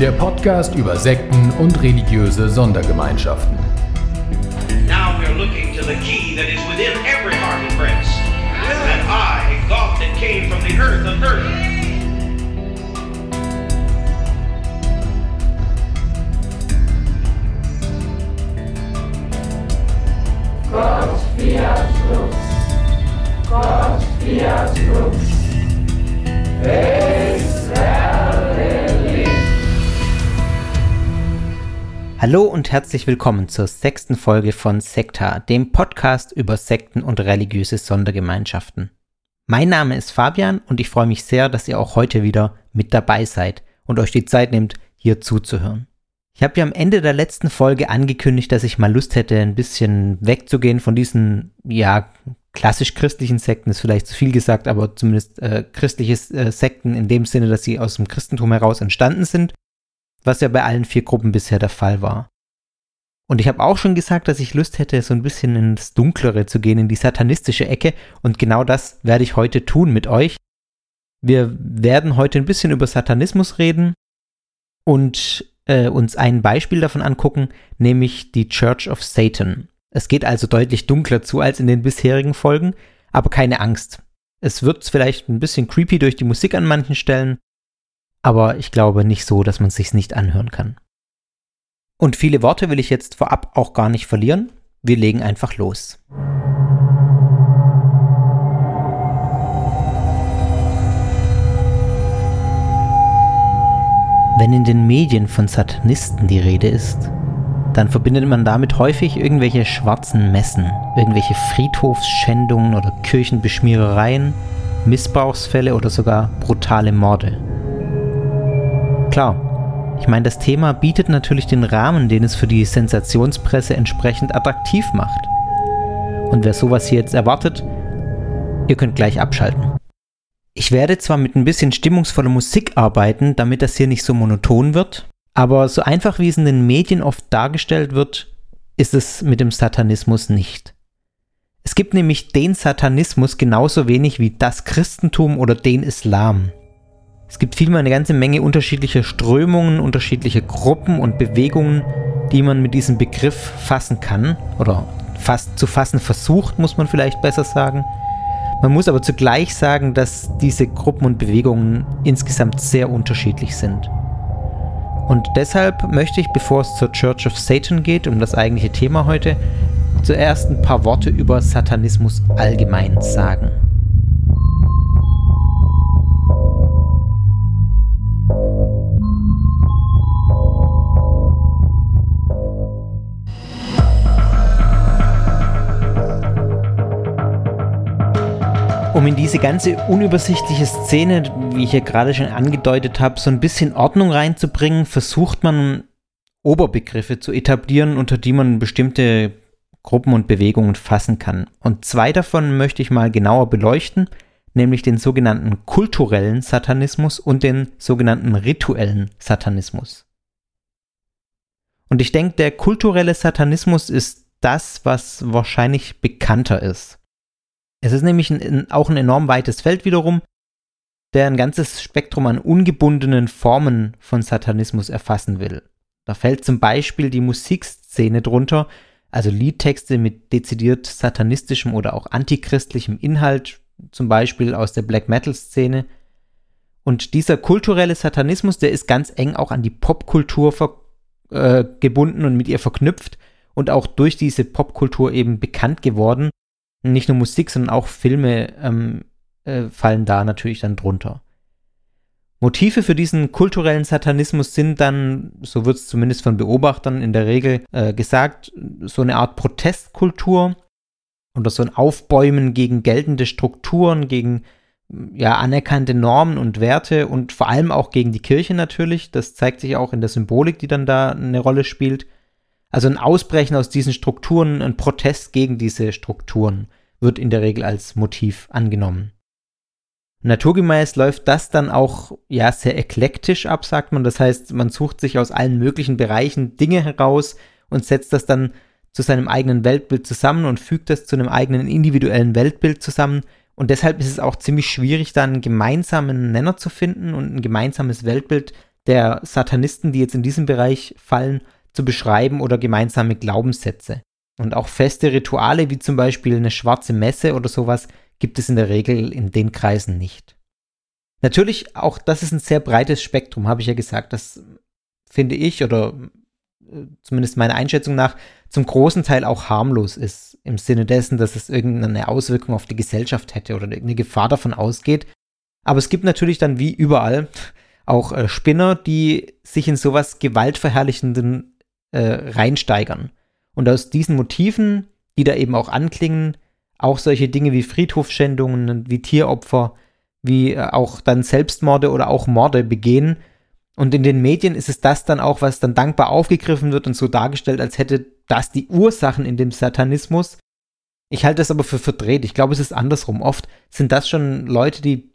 Der Podcast über Sekten und religiöse Sondergemeinschaften. Now we're looking to the key that is within every heart and breast. And I, God that came from the earth of earth. Hallo und herzlich willkommen zur sechsten Folge von Sekta, dem Podcast über Sekten und religiöse Sondergemeinschaften. Mein Name ist Fabian und ich freue mich sehr, dass ihr auch heute wieder mit dabei seid und euch die Zeit nehmt, hier zuzuhören. Ich habe ja am Ende der letzten Folge angekündigt, dass ich mal Lust hätte, ein bisschen wegzugehen von diesen, ja, klassisch christlichen Sekten, ist vielleicht zu viel gesagt, aber zumindest äh, christliche äh, Sekten in dem Sinne, dass sie aus dem Christentum heraus entstanden sind was ja bei allen vier Gruppen bisher der Fall war. Und ich habe auch schon gesagt, dass ich Lust hätte, so ein bisschen ins Dunklere zu gehen, in die satanistische Ecke. Und genau das werde ich heute tun mit euch. Wir werden heute ein bisschen über Satanismus reden und äh, uns ein Beispiel davon angucken, nämlich die Church of Satan. Es geht also deutlich dunkler zu als in den bisherigen Folgen, aber keine Angst. Es wird vielleicht ein bisschen creepy durch die Musik an manchen Stellen, aber ich glaube nicht so, dass man es sich nicht anhören kann. Und viele Worte will ich jetzt vorab auch gar nicht verlieren. Wir legen einfach los. Wenn in den Medien von Satanisten die Rede ist, dann verbindet man damit häufig irgendwelche schwarzen Messen, irgendwelche Friedhofsschändungen oder Kirchenbeschmierereien, Missbrauchsfälle oder sogar brutale Morde. Klar, ich meine, das Thema bietet natürlich den Rahmen, den es für die Sensationspresse entsprechend attraktiv macht. Und wer sowas hier jetzt erwartet, ihr könnt gleich abschalten. Ich werde zwar mit ein bisschen stimmungsvoller Musik arbeiten, damit das hier nicht so monoton wird, aber so einfach wie es in den Medien oft dargestellt wird, ist es mit dem Satanismus nicht. Es gibt nämlich den Satanismus genauso wenig wie das Christentum oder den Islam. Es gibt vielmehr eine ganze Menge unterschiedlicher Strömungen, unterschiedliche Gruppen und Bewegungen, die man mit diesem Begriff fassen kann oder fast zu fassen versucht, muss man vielleicht besser sagen. Man muss aber zugleich sagen, dass diese Gruppen und Bewegungen insgesamt sehr unterschiedlich sind. Und deshalb möchte ich, bevor es zur Church of Satan geht, um das eigentliche Thema heute, zuerst ein paar Worte über Satanismus allgemein sagen. Um in diese ganze unübersichtliche Szene, wie ich ja gerade schon angedeutet habe, so ein bisschen Ordnung reinzubringen, versucht man Oberbegriffe zu etablieren, unter die man bestimmte Gruppen und Bewegungen fassen kann. Und zwei davon möchte ich mal genauer beleuchten, nämlich den sogenannten kulturellen Satanismus und den sogenannten rituellen Satanismus. Und ich denke, der kulturelle Satanismus ist das, was wahrscheinlich bekannter ist. Es ist nämlich ein, auch ein enorm weites Feld wiederum, der ein ganzes Spektrum an ungebundenen Formen von Satanismus erfassen will. Da fällt zum Beispiel die Musikszene drunter, also Liedtexte mit dezidiert satanistischem oder auch antichristlichem Inhalt, zum Beispiel aus der Black Metal-Szene. Und dieser kulturelle Satanismus, der ist ganz eng auch an die Popkultur äh, gebunden und mit ihr verknüpft und auch durch diese Popkultur eben bekannt geworden nicht nur Musik, sondern auch Filme ähm, äh, fallen da natürlich dann drunter. Motive für diesen kulturellen Satanismus sind dann, so wird es zumindest von Beobachtern in der Regel äh, gesagt, so eine Art Protestkultur oder so ein Aufbäumen gegen geltende Strukturen, gegen ja, anerkannte Normen und Werte und vor allem auch gegen die Kirche natürlich. Das zeigt sich auch in der Symbolik, die dann da eine Rolle spielt. Also ein Ausbrechen aus diesen Strukturen, ein Protest gegen diese Strukturen wird in der Regel als Motiv angenommen. Naturgemäß läuft das dann auch ja sehr eklektisch ab, sagt man. Das heißt, man sucht sich aus allen möglichen Bereichen Dinge heraus und setzt das dann zu seinem eigenen Weltbild zusammen und fügt das zu einem eigenen individuellen Weltbild zusammen. Und deshalb ist es auch ziemlich schwierig, da einen gemeinsamen Nenner zu finden und ein gemeinsames Weltbild der Satanisten, die jetzt in diesem Bereich fallen, zu beschreiben oder gemeinsame Glaubenssätze. Und auch feste Rituale wie zum Beispiel eine schwarze Messe oder sowas gibt es in der Regel in den Kreisen nicht. Natürlich, auch das ist ein sehr breites Spektrum, habe ich ja gesagt. Das finde ich oder äh, zumindest meiner Einschätzung nach zum großen Teil auch harmlos ist, im Sinne dessen, dass es irgendeine Auswirkung auf die Gesellschaft hätte oder irgendeine Gefahr davon ausgeht. Aber es gibt natürlich dann wie überall auch äh, Spinner, die sich in sowas gewaltverherrlichenden äh, reinsteigern. Und aus diesen Motiven, die da eben auch anklingen, auch solche Dinge wie Friedhofschändungen, wie Tieropfer, wie äh, auch dann Selbstmorde oder auch Morde begehen. Und in den Medien ist es das dann auch, was dann dankbar aufgegriffen wird und so dargestellt, als hätte das die Ursachen in dem Satanismus. Ich halte das aber für verdreht. Ich glaube, es ist andersrum. Oft sind das schon Leute, die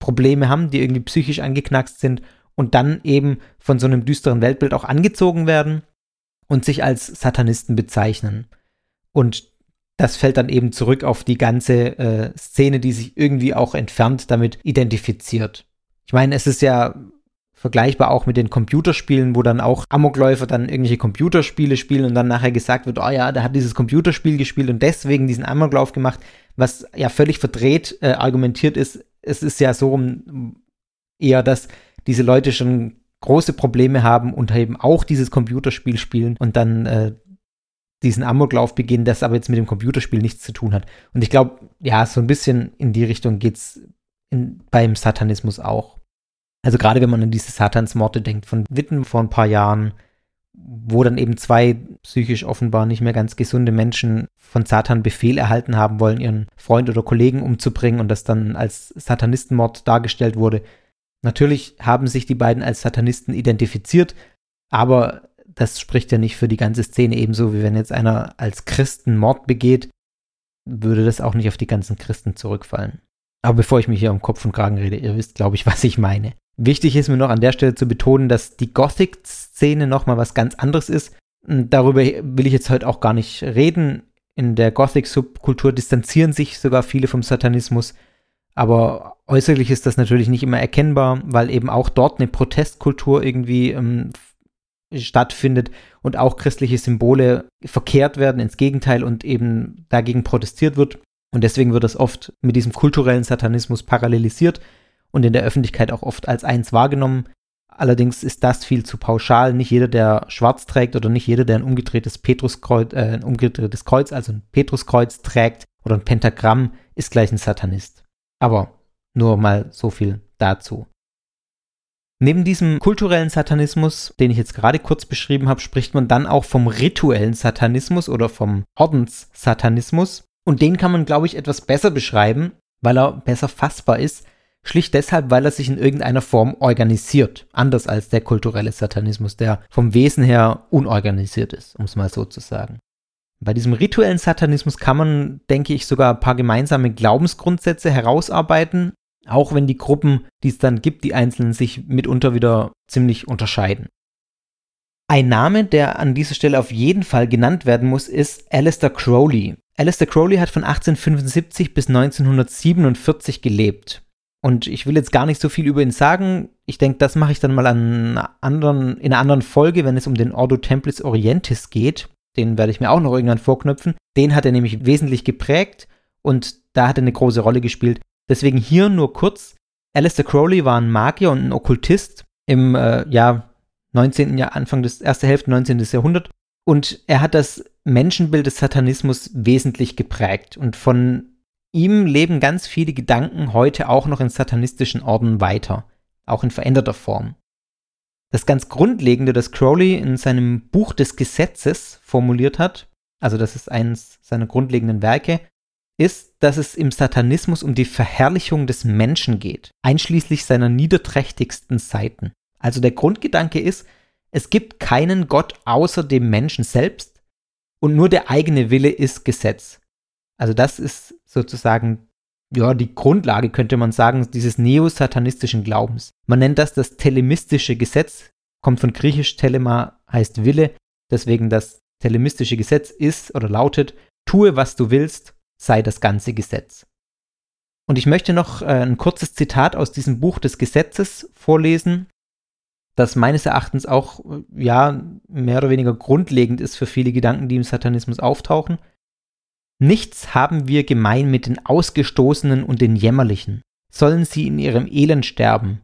Probleme haben, die irgendwie psychisch angeknackst sind und dann eben von so einem düsteren Weltbild auch angezogen werden und sich als Satanisten bezeichnen. Und das fällt dann eben zurück auf die ganze äh, Szene, die sich irgendwie auch entfernt damit identifiziert. Ich meine, es ist ja vergleichbar auch mit den Computerspielen, wo dann auch Amokläufer dann irgendwelche Computerspiele spielen und dann nachher gesagt wird, oh ja, der hat dieses Computerspiel gespielt und deswegen diesen Amoklauf gemacht, was ja völlig verdreht äh, argumentiert ist. Es ist ja so eher, dass diese Leute schon große Probleme haben und eben auch dieses Computerspiel spielen und dann äh, diesen Amoklauf beginnen, das aber jetzt mit dem Computerspiel nichts zu tun hat. Und ich glaube, ja, so ein bisschen in die Richtung geht's in, beim Satanismus auch. Also gerade wenn man an diese Satansmorte denkt von Witten vor ein paar Jahren, wo dann eben zwei psychisch offenbar nicht mehr ganz gesunde Menschen von Satan Befehl erhalten haben wollen, ihren Freund oder Kollegen umzubringen und das dann als Satanistenmord dargestellt wurde. Natürlich haben sich die beiden als Satanisten identifiziert, aber das spricht ja nicht für die ganze Szene ebenso, wie wenn jetzt einer als Christen Mord begeht, würde das auch nicht auf die ganzen Christen zurückfallen. Aber bevor ich mich hier um Kopf und Kragen rede, ihr wisst, glaube ich, was ich meine. Wichtig ist mir noch an der Stelle zu betonen, dass die Gothic-Szene nochmal was ganz anderes ist. Darüber will ich jetzt heute auch gar nicht reden. In der Gothic-Subkultur distanzieren sich sogar viele vom Satanismus. Aber äußerlich ist das natürlich nicht immer erkennbar, weil eben auch dort eine Protestkultur irgendwie ähm, stattfindet und auch christliche Symbole verkehrt werden ins Gegenteil und eben dagegen protestiert wird. Und deswegen wird das oft mit diesem kulturellen Satanismus parallelisiert und in der Öffentlichkeit auch oft als eins wahrgenommen. Allerdings ist das viel zu pauschal. Nicht jeder, der schwarz trägt oder nicht jeder, der ein umgedrehtes Petruskreuz, äh, ein umgedrehtes Kreuz, also ein Petruskreuz trägt oder ein Pentagramm, ist gleich ein Satanist. Aber nur mal so viel dazu. Neben diesem kulturellen Satanismus, den ich jetzt gerade kurz beschrieben habe, spricht man dann auch vom rituellen Satanismus oder vom Ordenssatanismus. Und den kann man, glaube ich, etwas besser beschreiben, weil er besser fassbar ist. Schlicht deshalb, weil er sich in irgendeiner Form organisiert. Anders als der kulturelle Satanismus, der vom Wesen her unorganisiert ist, um es mal so zu sagen. Bei diesem rituellen Satanismus kann man, denke ich, sogar ein paar gemeinsame Glaubensgrundsätze herausarbeiten, auch wenn die Gruppen, die es dann gibt, die einzelnen sich mitunter wieder ziemlich unterscheiden. Ein Name, der an dieser Stelle auf jeden Fall genannt werden muss, ist Alistair Crowley. Alistair Crowley hat von 1875 bis 1947 gelebt. Und ich will jetzt gar nicht so viel über ihn sagen. Ich denke, das mache ich dann mal an anderen, in einer anderen Folge, wenn es um den Ordo Templis Orientis geht. Den werde ich mir auch noch irgendwann vorknüpfen. Den hat er nämlich wesentlich geprägt und da hat er eine große Rolle gespielt. Deswegen hier nur kurz. Alistair Crowley war ein Magier und ein Okkultist im äh, Jahr 19. Jahr, Anfang des ersten Hälfte 19. Jahrhundert. Und er hat das Menschenbild des Satanismus wesentlich geprägt. Und von ihm leben ganz viele Gedanken heute auch noch in satanistischen Orden weiter, auch in veränderter Form. Das ganz Grundlegende, das Crowley in seinem Buch des Gesetzes formuliert hat, also das ist eines seiner grundlegenden Werke, ist, dass es im Satanismus um die Verherrlichung des Menschen geht, einschließlich seiner niederträchtigsten Seiten. Also der Grundgedanke ist, es gibt keinen Gott außer dem Menschen selbst und nur der eigene Wille ist Gesetz. Also das ist sozusagen ja die Grundlage, könnte man sagen, dieses neosatanistischen Glaubens. Man nennt das das telemistische Gesetz, kommt von griechisch telema heißt Wille, deswegen das telemistische Gesetz ist oder lautet, tue was du willst, sei das ganze Gesetz. Und ich möchte noch äh, ein kurzes Zitat aus diesem Buch des Gesetzes vorlesen, das meines Erachtens auch ja mehr oder weniger grundlegend ist für viele Gedanken, die im Satanismus auftauchen. Nichts haben wir gemein mit den Ausgestoßenen und den Jämmerlichen. Sollen sie in ihrem Elend sterben,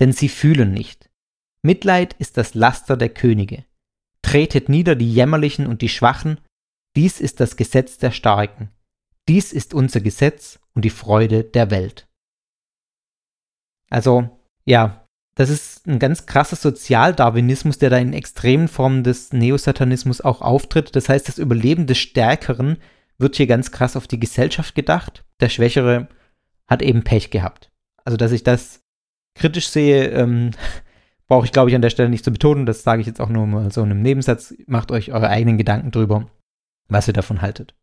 denn sie fühlen nicht. Mitleid ist das Laster der Könige. Tretet nieder die Jämmerlichen und die Schwachen, dies ist das Gesetz der Starken. Dies ist unser Gesetz und die Freude der Welt. Also, ja, das ist ein ganz krasser Sozialdarwinismus, der da in extremen Formen des Neosatanismus auch auftritt. Das heißt, das Überleben des Stärkeren wird hier ganz krass auf die Gesellschaft gedacht. Der Schwächere hat eben Pech gehabt. Also, dass ich das kritisch sehe, ähm, brauche ich, glaube ich, an der Stelle nicht zu betonen. Das sage ich jetzt auch nur mal so in einem Nebensatz. Macht euch eure eigenen Gedanken drüber, was ihr davon haltet.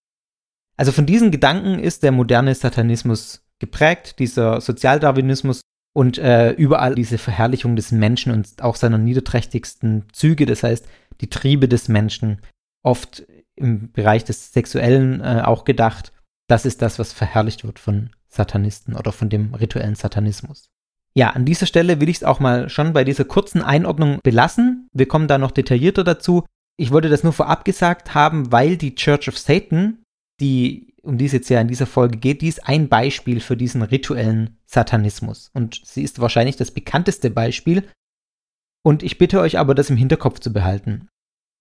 Also von diesen Gedanken ist der moderne Satanismus geprägt, dieser Sozialdarwinismus und äh, überall diese Verherrlichung des Menschen und auch seiner niederträchtigsten Züge, das heißt die Triebe des Menschen, oft im Bereich des Sexuellen äh, auch gedacht. Das ist das, was verherrlicht wird von Satanisten oder von dem rituellen Satanismus. Ja, an dieser Stelle will ich es auch mal schon bei dieser kurzen Einordnung belassen. Wir kommen da noch detaillierter dazu. Ich wollte das nur vorab gesagt haben, weil die Church of Satan, die, um die es jetzt ja in dieser Folge geht, die ist ein Beispiel für diesen rituellen Satanismus. Und sie ist wahrscheinlich das bekannteste Beispiel. Und ich bitte euch aber, das im Hinterkopf zu behalten.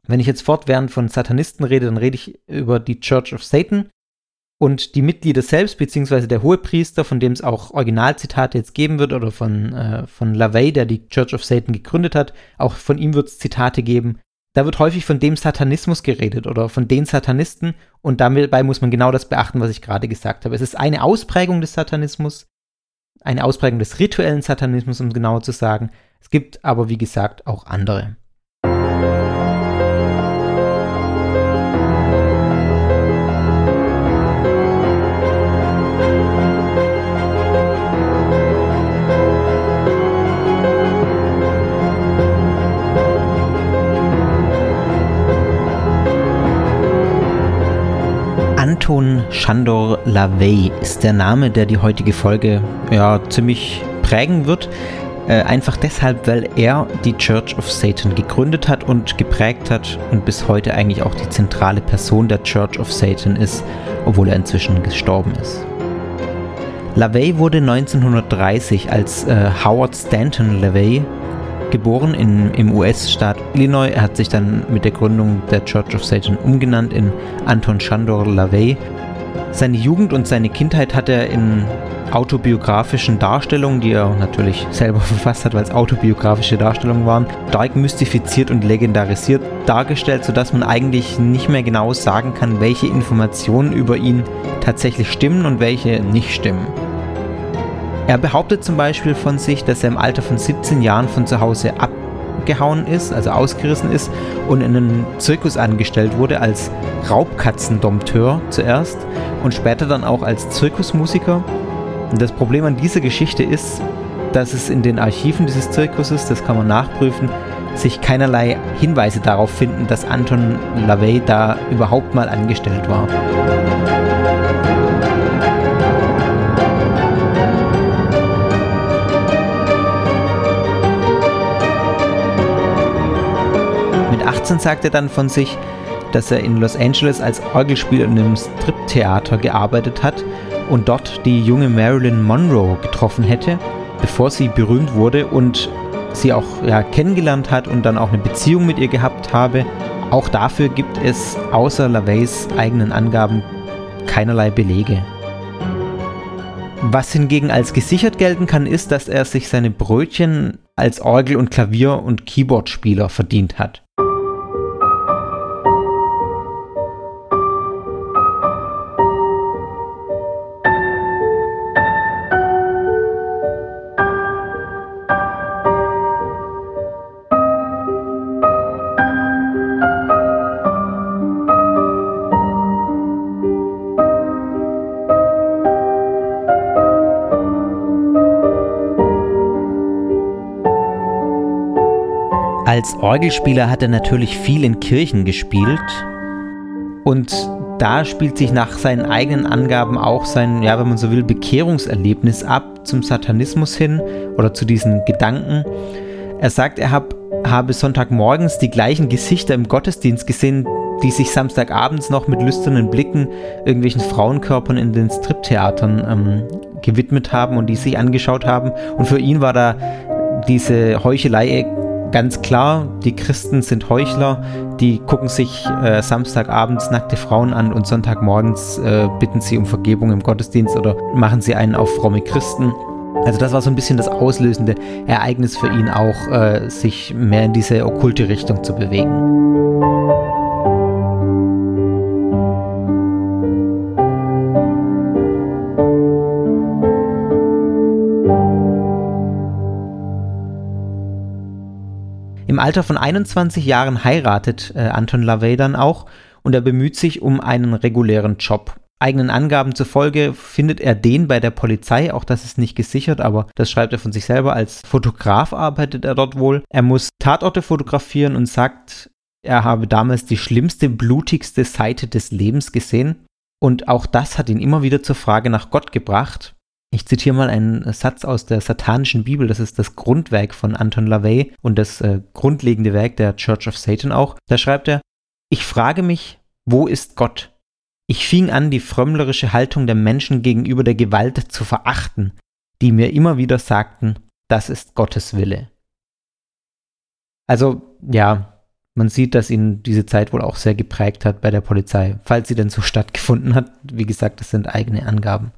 Wenn ich jetzt fortwährend von Satanisten rede, dann rede ich über die Church of Satan. Und die Mitglieder selbst, beziehungsweise der Hohepriester, von dem es auch Originalzitate jetzt geben wird, oder von, äh, von LaVey, der die Church of Satan gegründet hat, auch von ihm wird es Zitate geben. Da wird häufig von dem Satanismus geredet oder von den Satanisten und dabei muss man genau das beachten, was ich gerade gesagt habe. Es ist eine Ausprägung des Satanismus, eine Ausprägung des rituellen Satanismus, um genauer zu sagen. Es gibt aber, wie gesagt, auch andere. Anton Shandor LaVey ist der Name, der die heutige Folge ja ziemlich prägen wird. Äh, einfach deshalb, weil er die Church of Satan gegründet hat und geprägt hat und bis heute eigentlich auch die zentrale Person der Church of Satan ist, obwohl er inzwischen gestorben ist. LaVey wurde 1930 als äh, Howard Stanton LaVey geboren in, im US-Staat Illinois. Er hat sich dann mit der Gründung der Church of Satan umgenannt in Anton Chandor LaVey. Seine Jugend und seine Kindheit hat er in autobiografischen Darstellungen, die er natürlich selber verfasst hat, weil es autobiografische Darstellungen waren, stark mystifiziert und legendarisiert dargestellt, sodass man eigentlich nicht mehr genau sagen kann, welche Informationen über ihn tatsächlich stimmen und welche nicht stimmen. Er behauptet zum Beispiel von sich, dass er im Alter von 17 Jahren von zu Hause abgehauen ist, also ausgerissen ist und in einen Zirkus angestellt wurde als Raubkatzendompteur zuerst und später dann auch als Zirkusmusiker. Und das Problem an dieser Geschichte ist, dass es in den Archiven dieses Zirkuses, das kann man nachprüfen, sich keinerlei Hinweise darauf finden, dass Anton LaVey da überhaupt mal angestellt war. Mit 18 sagt er dann von sich, dass er in Los Angeles als Orgelspieler in einem Striptheater gearbeitet hat und dort die junge Marilyn Monroe getroffen hätte, bevor sie berühmt wurde und sie auch ja, kennengelernt hat und dann auch eine Beziehung mit ihr gehabt habe. Auch dafür gibt es außer LaVeys eigenen Angaben keinerlei Belege. Was hingegen als gesichert gelten kann, ist, dass er sich seine Brötchen als Orgel- und Klavier- und Keyboardspieler verdient hat. Als Orgelspieler hat er natürlich viel in Kirchen gespielt und da spielt sich nach seinen eigenen Angaben auch sein, ja, wenn man so will, Bekehrungserlebnis ab zum Satanismus hin oder zu diesen Gedanken. Er sagt, er hab, habe Sonntagmorgens die gleichen Gesichter im Gottesdienst gesehen, die sich Samstagabends noch mit lüsternen Blicken irgendwelchen Frauenkörpern in den Striptheatern ähm, gewidmet haben und die sich angeschaut haben. Und für ihn war da diese Heuchelei ganz klar, die Christen sind Heuchler, die gucken sich äh, Samstagabends nackte Frauen an und Sonntagmorgens äh, bitten sie um Vergebung im Gottesdienst oder machen sie einen auf fromme Christen. Also das war so ein bisschen das auslösende Ereignis für ihn auch, äh, sich mehr in diese okkulte Richtung zu bewegen. Alter von 21 Jahren heiratet äh, Anton LaVey dann auch und er bemüht sich um einen regulären Job. Eigenen Angaben zufolge findet er den bei der Polizei, auch das ist nicht gesichert, aber das schreibt er von sich selber. Als Fotograf arbeitet er dort wohl. Er muss Tatorte fotografieren und sagt, er habe damals die schlimmste, blutigste Seite des Lebens gesehen. Und auch das hat ihn immer wieder zur Frage nach Gott gebracht. Ich zitiere mal einen Satz aus der satanischen Bibel, das ist das Grundwerk von Anton LaVey und das äh, grundlegende Werk der Church of Satan auch. Da schreibt er, ich frage mich, wo ist Gott? Ich fing an, die frömmlerische Haltung der Menschen gegenüber der Gewalt zu verachten, die mir immer wieder sagten, das ist Gottes Wille. Also, ja, man sieht, dass ihn diese Zeit wohl auch sehr geprägt hat bei der Polizei, falls sie denn so stattgefunden hat. Wie gesagt, das sind eigene Angaben.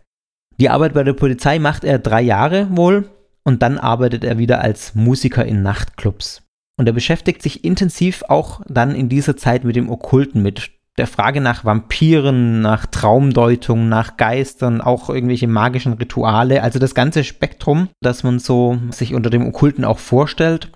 Die Arbeit bei der Polizei macht er drei Jahre wohl und dann arbeitet er wieder als Musiker in Nachtclubs. Und er beschäftigt sich intensiv auch dann in dieser Zeit mit dem Okkulten, mit der Frage nach Vampiren, nach Traumdeutung, nach Geistern, auch irgendwelche magischen Rituale, also das ganze Spektrum, das man so sich unter dem Okkulten auch vorstellt.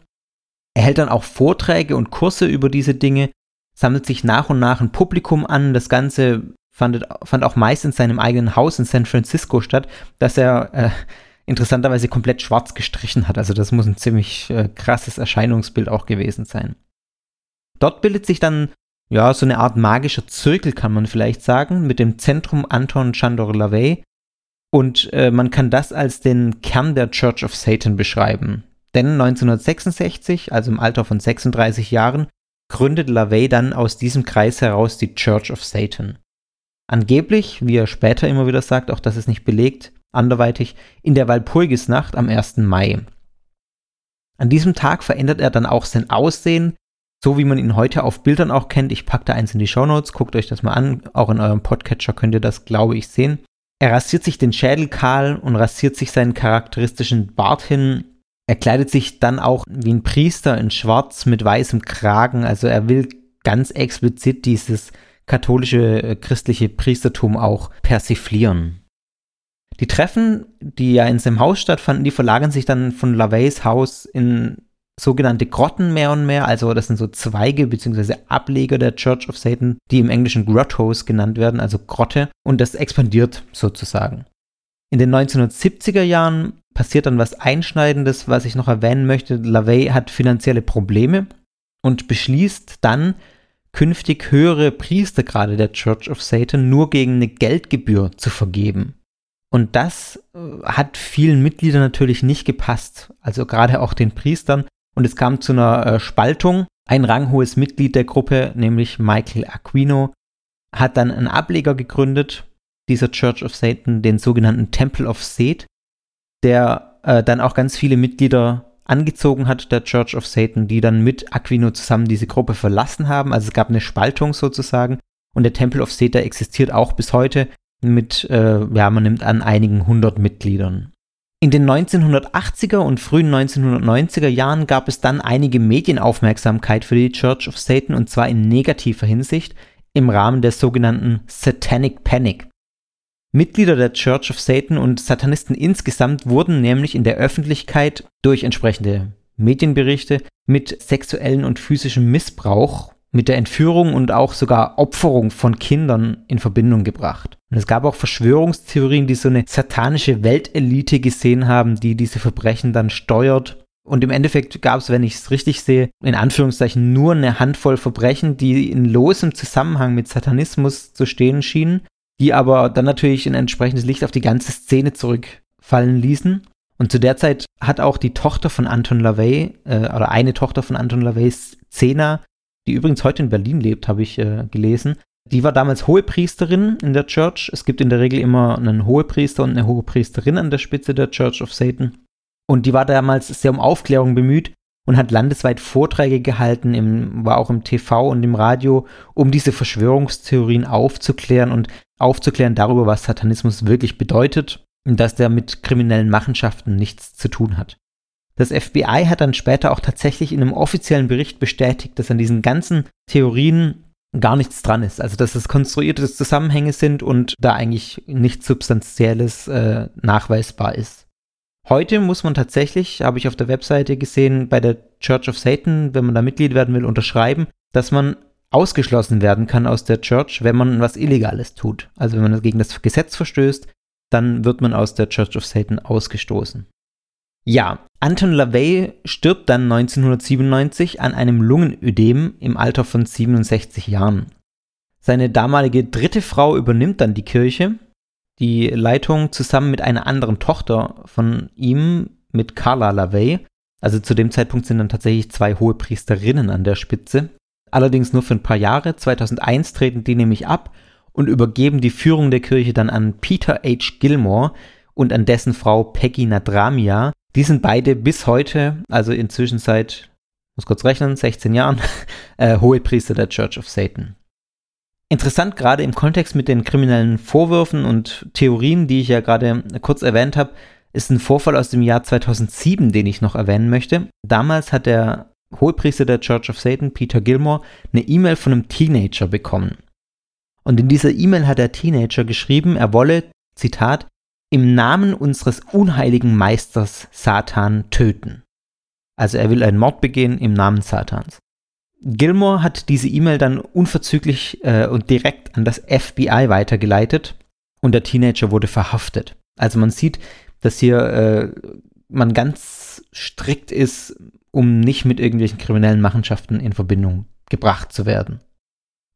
Er hält dann auch Vorträge und Kurse über diese Dinge, sammelt sich nach und nach ein Publikum an, das Ganze fand, fand auch meist in seinem eigenen Haus in San Francisco statt, dass er äh, interessanterweise komplett schwarz gestrichen hat. Also das muss ein ziemlich äh, krasses Erscheinungsbild auch gewesen sein. Dort bildet sich dann ja so eine Art magischer Zirkel, kann man vielleicht sagen, mit dem Zentrum Anton Chandor LaVey. Und äh, man kann das als den Kern der Church of Satan beschreiben. Denn 1966, also im Alter von 36 Jahren, gründet LaVey dann aus diesem Kreis heraus die Church of Satan. Angeblich, wie er später immer wieder sagt, auch das ist nicht belegt, anderweitig, in der Walpurgisnacht am 1. Mai. An diesem Tag verändert er dann auch sein Aussehen, so wie man ihn heute auf Bildern auch kennt. Ich packe da eins in die Shownotes, guckt euch das mal an. Auch in eurem Podcatcher könnt ihr das, glaube ich, sehen. Er rasiert sich den Schädel kahl und rasiert sich seinen charakteristischen Bart hin. Er kleidet sich dann auch wie ein Priester in schwarz mit weißem Kragen. Also er will ganz explizit dieses katholische äh, christliche Priestertum auch persiflieren. Die Treffen, die ja in seinem Haus stattfanden, die verlagern sich dann von LaVeys Haus in sogenannte Grotten mehr und mehr. Also das sind so Zweige bzw. Ableger der Church of Satan, die im Englischen Grottos genannt werden, also Grotte. Und das expandiert sozusagen. In den 1970er Jahren passiert dann was Einschneidendes, was ich noch erwähnen möchte. LaVey hat finanzielle Probleme und beschließt dann, künftig höhere Priestergrade der Church of Satan nur gegen eine Geldgebühr zu vergeben. Und das äh, hat vielen Mitgliedern natürlich nicht gepasst, also gerade auch den Priestern. Und es kam zu einer äh, Spaltung. Ein ranghohes Mitglied der Gruppe, nämlich Michael Aquino, hat dann einen Ableger gegründet, dieser Church of Satan, den sogenannten Temple of Seth, der äh, dann auch ganz viele Mitglieder angezogen hat, der Church of Satan, die dann mit Aquino zusammen diese Gruppe verlassen haben. Also es gab eine Spaltung sozusagen. Und der Temple of Satan existiert auch bis heute mit, äh, ja, man nimmt an, einigen hundert Mitgliedern. In den 1980er und frühen 1990er Jahren gab es dann einige Medienaufmerksamkeit für die Church of Satan und zwar in negativer Hinsicht im Rahmen der sogenannten Satanic Panic. Mitglieder der Church of Satan und Satanisten insgesamt wurden nämlich in der Öffentlichkeit durch entsprechende Medienberichte mit sexuellen und physischem Missbrauch, mit der Entführung und auch sogar Opferung von Kindern in Verbindung gebracht. Und es gab auch Verschwörungstheorien, die so eine satanische Weltelite gesehen haben, die diese Verbrechen dann steuert Und im Endeffekt gab es, wenn ich es richtig sehe, in Anführungszeichen nur eine Handvoll Verbrechen, die in losem Zusammenhang mit Satanismus zu stehen schienen, die aber dann natürlich ein entsprechendes Licht auf die ganze Szene zurückfallen ließen. Und zu der Zeit hat auch die Tochter von Anton LaVey, äh, oder eine Tochter von Anton LaVey, Zena, die übrigens heute in Berlin lebt, habe ich äh, gelesen, die war damals Hohepriesterin in der Church. Es gibt in der Regel immer einen Hohepriester und eine Hohepriesterin an der Spitze der Church of Satan. Und die war damals sehr um Aufklärung bemüht und hat landesweit Vorträge gehalten, im, war auch im TV und im Radio, um diese Verschwörungstheorien aufzuklären und aufzuklären darüber, was Satanismus wirklich bedeutet und dass der mit kriminellen Machenschaften nichts zu tun hat. Das FBI hat dann später auch tatsächlich in einem offiziellen Bericht bestätigt, dass an diesen ganzen Theorien gar nichts dran ist. Also dass es konstruierte Zusammenhänge sind und da eigentlich nichts Substanzielles äh, nachweisbar ist. Heute muss man tatsächlich, habe ich auf der Webseite gesehen, bei der Church of Satan, wenn man da Mitglied werden will, unterschreiben, dass man ausgeschlossen werden kann aus der Church, wenn man was Illegales tut. Also wenn man gegen das Gesetz verstößt, dann wird man aus der Church of Satan ausgestoßen. Ja, Anton LaVey stirbt dann 1997 an einem Lungenödem im Alter von 67 Jahren. Seine damalige dritte Frau übernimmt dann die Kirche, die Leitung zusammen mit einer anderen Tochter von ihm, mit Carla LaVey. Also zu dem Zeitpunkt sind dann tatsächlich zwei hohe Priesterinnen an der Spitze. Allerdings nur für ein paar Jahre. 2001 treten die nämlich ab und übergeben die Führung der Kirche dann an Peter H. Gilmore und an dessen Frau Peggy Nadramia, die sind beide bis heute, also inzwischen seit, muss kurz rechnen, 16 Jahren, äh, Hohepriester der Church of Satan. Interessant gerade im Kontext mit den kriminellen Vorwürfen und Theorien, die ich ja gerade kurz erwähnt habe, ist ein Vorfall aus dem Jahr 2007, den ich noch erwähnen möchte. Damals hat der Hohepriester der Church of Satan, Peter Gilmore, eine E-Mail von einem Teenager bekommen. Und in dieser E-Mail hat der Teenager geschrieben, er wolle, Zitat, im Namen unseres unheiligen Meisters Satan töten. Also er will einen Mord begehen im Namen Satans. Gilmore hat diese E-Mail dann unverzüglich äh, und direkt an das FBI weitergeleitet und der Teenager wurde verhaftet. Also man sieht, dass hier äh, man ganz strikt ist, um nicht mit irgendwelchen kriminellen Machenschaften in Verbindung gebracht zu werden.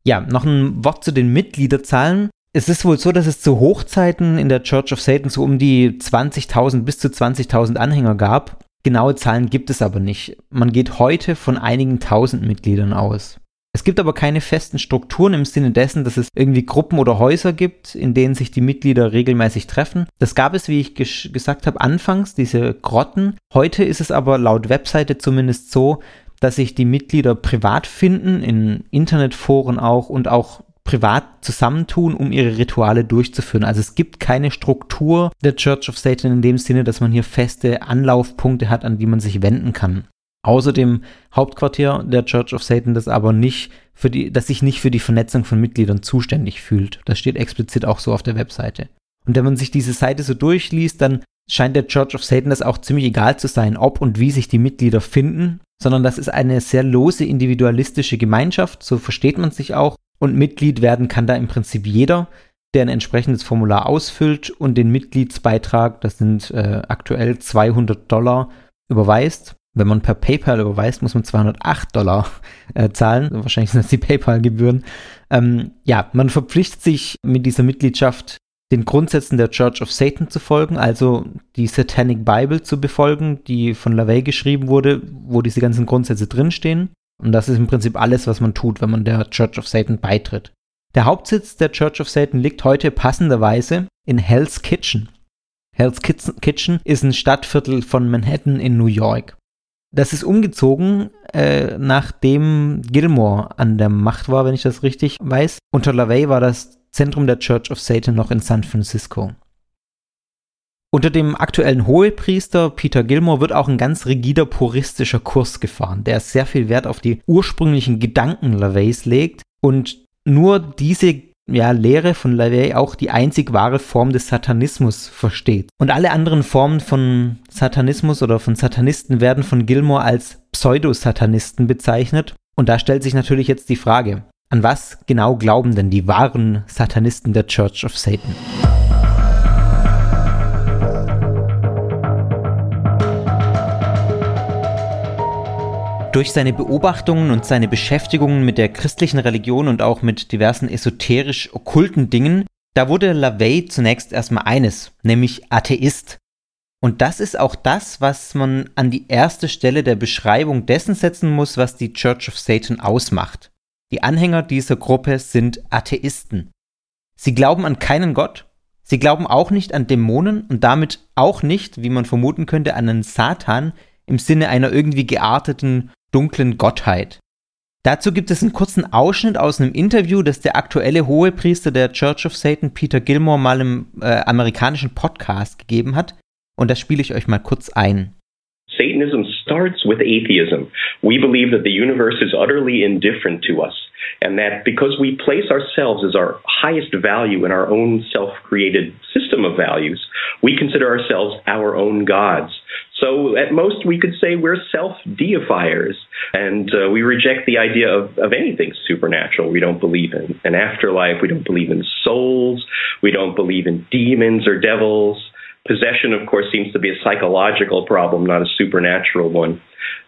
Ja, noch ein Wort zu den Mitgliederzahlen es ist wohl so, dass es zu Hochzeiten in der Church of Satan so um die 20.000 bis zu 20.000 Anhänger gab. Genaue Zahlen gibt es aber nicht. Man geht heute von einigen tausend Mitgliedern aus. Es gibt aber keine festen Strukturen im Sinne dessen, dass es irgendwie Gruppen oder Häuser gibt, in denen sich die Mitglieder regelmäßig treffen. Das gab es, wie ich gesagt habe, anfangs, diese Grotten. Heute ist es aber laut Webseite zumindest so, dass sich die Mitglieder privat finden, in Internetforen auch und auch privat zusammentun, um ihre Rituale durchzuführen. Also es gibt keine Struktur der Church of Satan in dem Sinne, dass man hier feste Anlaufpunkte hat, an die man sich wenden kann. Außer dem Hauptquartier der Church of Satan, das aber nicht für die, das sich nicht für die Vernetzung von Mitgliedern zuständig fühlt. Das steht explizit auch so auf der Webseite. Und wenn man sich diese Seite so durchliest, dann scheint der Church of Satan das auch ziemlich egal zu sein, ob und wie sich die Mitglieder finden, sondern das ist eine sehr lose individualistische Gemeinschaft, so versteht man sich auch. Und Mitglied werden kann da im Prinzip jeder, der ein entsprechendes Formular ausfüllt und den Mitgliedsbeitrag, das sind äh, aktuell 200 Dollar, überweist. Wenn man per PayPal überweist, muss man 208 Dollar äh, zahlen. Wahrscheinlich sind das die PayPal-Gebühren. Ähm, ja, man verpflichtet sich mit dieser Mitgliedschaft den Grundsätzen der Church of Satan zu folgen, also die Satanic Bible zu befolgen, die von LaVey geschrieben wurde, wo diese ganzen Grundsätze drinstehen. Und das ist im Prinzip alles, was man tut, wenn man der Church of Satan beitritt. Der Hauptsitz der Church of Satan liegt heute passenderweise in Hell's Kitchen. Hell's Kitchen ist ein Stadtviertel von Manhattan in New York. Das ist umgezogen, äh, nachdem Gilmore an der Macht war, wenn ich das richtig weiß. Unter LaVey war das Zentrum der Church of Satan noch in San Francisco. Unter dem aktuellen Hohepriester Peter Gilmore wird auch ein ganz rigider puristischer Kurs gefahren, der sehr viel Wert auf die ursprünglichen Gedanken LaVeys legt und nur diese ja, Lehre von LaVey auch die einzig wahre Form des Satanismus versteht. Und alle anderen Formen von Satanismus oder von Satanisten werden von Gilmore als Pseudosatanisten bezeichnet. Und da stellt sich natürlich jetzt die Frage, an was genau glauben denn die wahren Satanisten der Church of Satan? Durch seine Beobachtungen und seine Beschäftigungen mit der christlichen Religion und auch mit diversen esoterisch-okkulten Dingen, da wurde LaVey zunächst erstmal eines, nämlich Atheist. Und das ist auch das, was man an die erste Stelle der Beschreibung dessen setzen muss, was die Church of Satan ausmacht. Die Anhänger dieser Gruppe sind Atheisten. Sie glauben an keinen Gott, sie glauben auch nicht an Dämonen und damit auch nicht, wie man vermuten könnte, an einen Satan im Sinne einer irgendwie gearteten, dunklen Gottheit. Dazu gibt es einen kurzen Ausschnitt aus einem Interview, das der aktuelle Hohepriester der Church of Satan, Peter Gilmore, mal im äh, amerikanischen Podcast gegeben hat. Und das spiele ich euch mal kurz ein. Satanism starts with atheism. We believe that the universe is utterly indifferent to us, and that because we place ourselves as our highest value in our own self created system of values, we consider ourselves our own gods. So at most, we could say we're self deifiers, and uh, we reject the idea of, of anything supernatural. We don't believe in an afterlife, we don't believe in souls, we don't believe in demons or devils. Possession, of course, seems to be a psychological problem, not a supernatural one.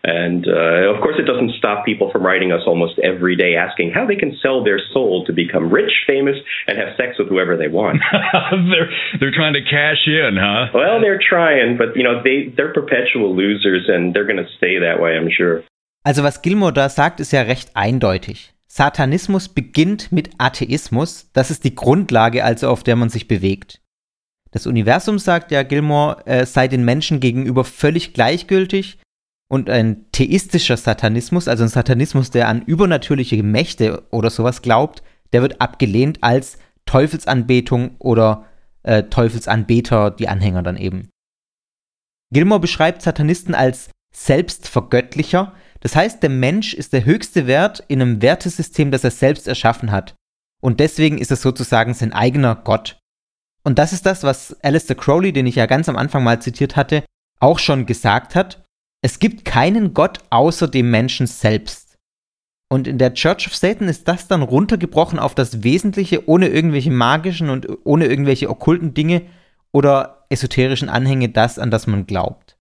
And uh, of course, it doesn't stop people from writing us almost every day asking how they can sell their soul to become rich, famous, and have sex with whoever they want. they're they're trying to cash in, huh? Well, they're trying, but you know they they're perpetual losers, and they're going to stay that way, I'm sure. Also was Gilmore da sagt, ist ja recht eindeutig. Satanismus beginnt mit Atheismus. Das ist die Grundlage, also auf der man sich bewegt. Das Universum, sagt ja Gilmore, äh, sei den Menschen gegenüber völlig gleichgültig und ein theistischer Satanismus, also ein Satanismus, der an übernatürliche Mächte oder sowas glaubt, der wird abgelehnt als Teufelsanbetung oder äh, Teufelsanbeter, die Anhänger dann eben. Gilmore beschreibt Satanisten als Selbstvergöttlicher, das heißt, der Mensch ist der höchste Wert in einem Wertesystem, das er selbst erschaffen hat. Und deswegen ist er sozusagen sein eigener Gott. Und das ist das, was Alistair Crowley, den ich ja ganz am Anfang mal zitiert hatte, auch schon gesagt hat. Es gibt keinen Gott außer dem Menschen selbst. Und in der Church of Satan ist das dann runtergebrochen auf das Wesentliche, ohne irgendwelche magischen und ohne irgendwelche okkulten Dinge oder esoterischen Anhänge, das, an das man glaubt.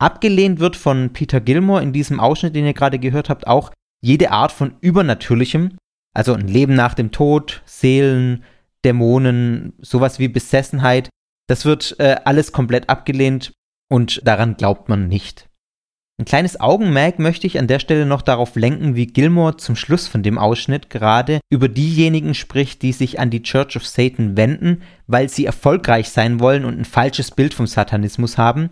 Abgelehnt wird von Peter Gilmore in diesem Ausschnitt, den ihr gerade gehört habt, auch jede Art von Übernatürlichem, also ein Leben nach dem Tod, Seelen, Dämonen, sowas wie Besessenheit. Das wird äh, alles komplett abgelehnt und daran glaubt man nicht. Ein kleines Augenmerk möchte ich an der Stelle noch darauf lenken, wie Gilmore zum Schluss von dem Ausschnitt gerade über diejenigen spricht, die sich an die Church of Satan wenden, weil sie erfolgreich sein wollen und ein falsches Bild vom Satanismus haben.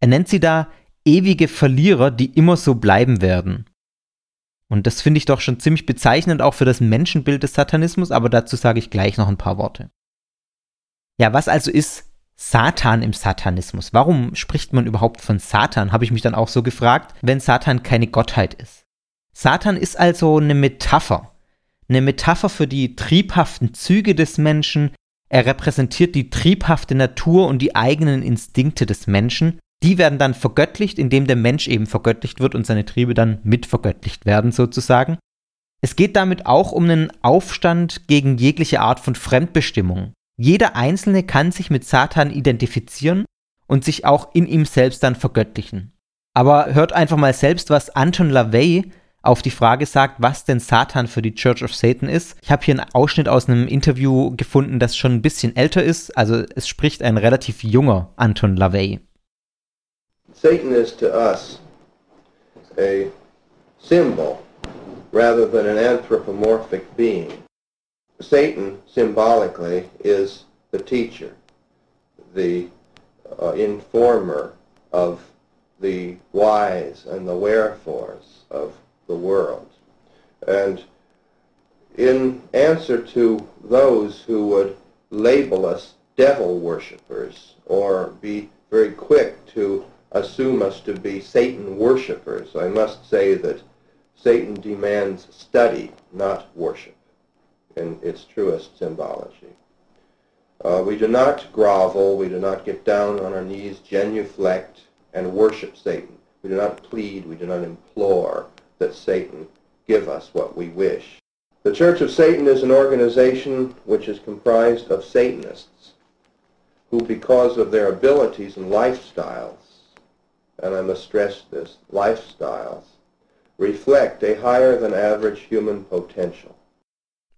Er nennt sie da ewige Verlierer, die immer so bleiben werden. Und das finde ich doch schon ziemlich bezeichnend auch für das Menschenbild des Satanismus, aber dazu sage ich gleich noch ein paar Worte. Ja, was also ist Satan im Satanismus? Warum spricht man überhaupt von Satan, habe ich mich dann auch so gefragt, wenn Satan keine Gottheit ist. Satan ist also eine Metapher. Eine Metapher für die triebhaften Züge des Menschen. Er repräsentiert die triebhafte Natur und die eigenen Instinkte des Menschen die werden dann vergöttlicht, indem der Mensch eben vergöttlicht wird und seine Triebe dann mit vergöttlicht werden sozusagen. Es geht damit auch um einen Aufstand gegen jegliche Art von Fremdbestimmung. Jeder Einzelne kann sich mit Satan identifizieren und sich auch in ihm selbst dann vergöttlichen. Aber hört einfach mal selbst, was Anton LaVey auf die Frage sagt, was denn Satan für die Church of Satan ist. Ich habe hier einen Ausschnitt aus einem Interview gefunden, das schon ein bisschen älter ist. Also es spricht ein relativ junger Anton LaVey. Satan is to us a symbol rather than an anthropomorphic being. Satan, symbolically, is the teacher, the uh, informer of the whys and the wherefores of the world. And in answer to those who would label us devil worshippers or be very quick to assume us to be Satan worshippers. I must say that Satan demands study, not worship, in its truest symbology. Uh, we do not grovel, we do not get down on our knees, genuflect, and worship Satan. We do not plead, we do not implore that Satan give us what we wish. The Church of Satan is an organization which is comprised of Satanists who, because of their abilities and lifestyles, and I must stress this, lifestyles, reflect a higher than average human potential.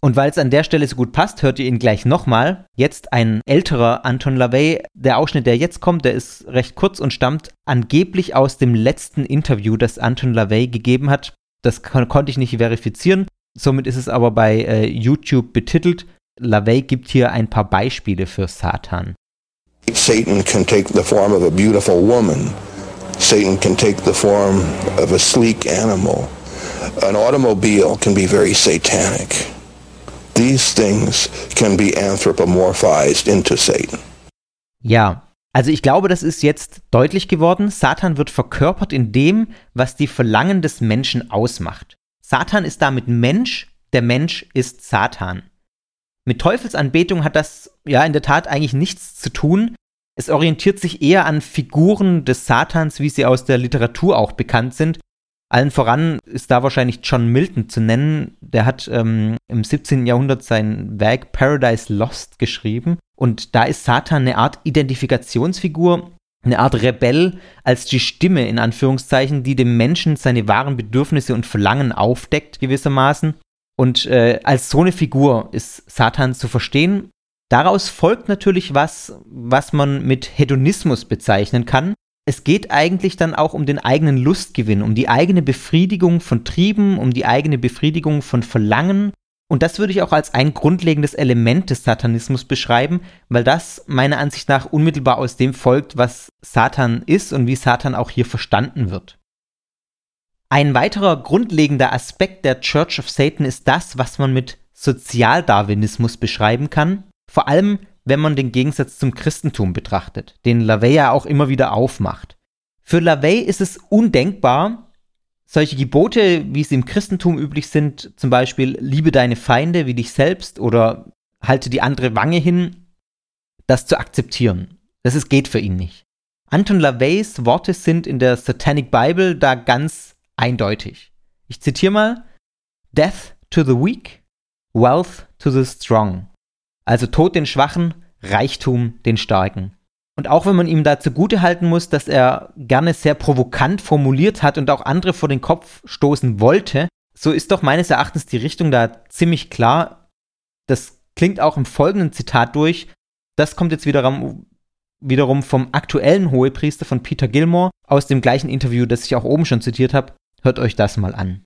Und weil es an der Stelle so gut passt, hört ihr ihn gleich nochmal. Jetzt ein älterer Anton LaVey. Der Ausschnitt, der jetzt kommt, der ist recht kurz und stammt angeblich aus dem letzten Interview, das Anton LaVey gegeben hat. Das kon konnte ich nicht verifizieren. Somit ist es aber bei äh, YouTube betitelt. LaVey gibt hier ein paar Beispiele für Satan. Satan can take the form of a beautiful woman. Satan can take the form of a sleek animal. An automobile can be very satanic. These things can be anthropomorphized into Satan. Ja, also ich glaube, das ist jetzt deutlich geworden. Satan wird verkörpert in dem, was die Verlangen des Menschen ausmacht. Satan ist damit Mensch, der Mensch ist Satan. Mit Teufelsanbetung hat das ja in der Tat eigentlich nichts zu tun. Es orientiert sich eher an Figuren des Satans, wie sie aus der Literatur auch bekannt sind, allen voran ist da wahrscheinlich John Milton zu nennen. Der hat ähm, im 17. Jahrhundert sein Werk Paradise Lost geschrieben. Und da ist Satan eine Art Identifikationsfigur, eine Art Rebell als die Stimme in Anführungszeichen, die dem Menschen seine wahren Bedürfnisse und Verlangen aufdeckt gewissermaßen. Und äh, als so eine Figur ist Satan zu verstehen. Daraus folgt natürlich was, was man mit Hedonismus bezeichnen kann es geht eigentlich dann auch um den eigenen Lustgewinn, um die eigene Befriedigung von Trieben, um die eigene Befriedigung von Verlangen. Und das würde ich auch als ein grundlegendes Element des Satanismus beschreiben, weil das meiner Ansicht nach unmittelbar aus dem folgt, was Satan ist und wie Satan auch hier verstanden wird. Ein weiterer grundlegender Aspekt der Church of Satan ist das, was man mit Sozialdarwinismus beschreiben kann, vor allem wenn man den Gegensatz zum Christentum betrachtet, den LaVey ja auch immer wieder aufmacht. Für LaVey ist es undenkbar, solche Gebote, wie sie im Christentum üblich sind, zum Beispiel liebe deine Feinde wie dich selbst oder halte die andere Wange hin, das zu akzeptieren. Das ist, geht für ihn nicht. Anton LaVeys Worte sind in der Satanic Bible da ganz eindeutig. Ich zitiere mal: Death to the weak, wealth to the strong. Also Tod den Schwachen, Reichtum den Starken. Und auch wenn man ihm da zugute halten muss, dass er gerne sehr provokant formuliert hat und auch andere vor den Kopf stoßen wollte, so ist doch meines Erachtens die Richtung da ziemlich klar. Das klingt auch im folgenden Zitat durch. Das kommt jetzt wiederum, wiederum vom aktuellen Hohepriester von Peter Gilmore aus dem gleichen Interview, das ich auch oben schon zitiert habe. Hört euch das mal an.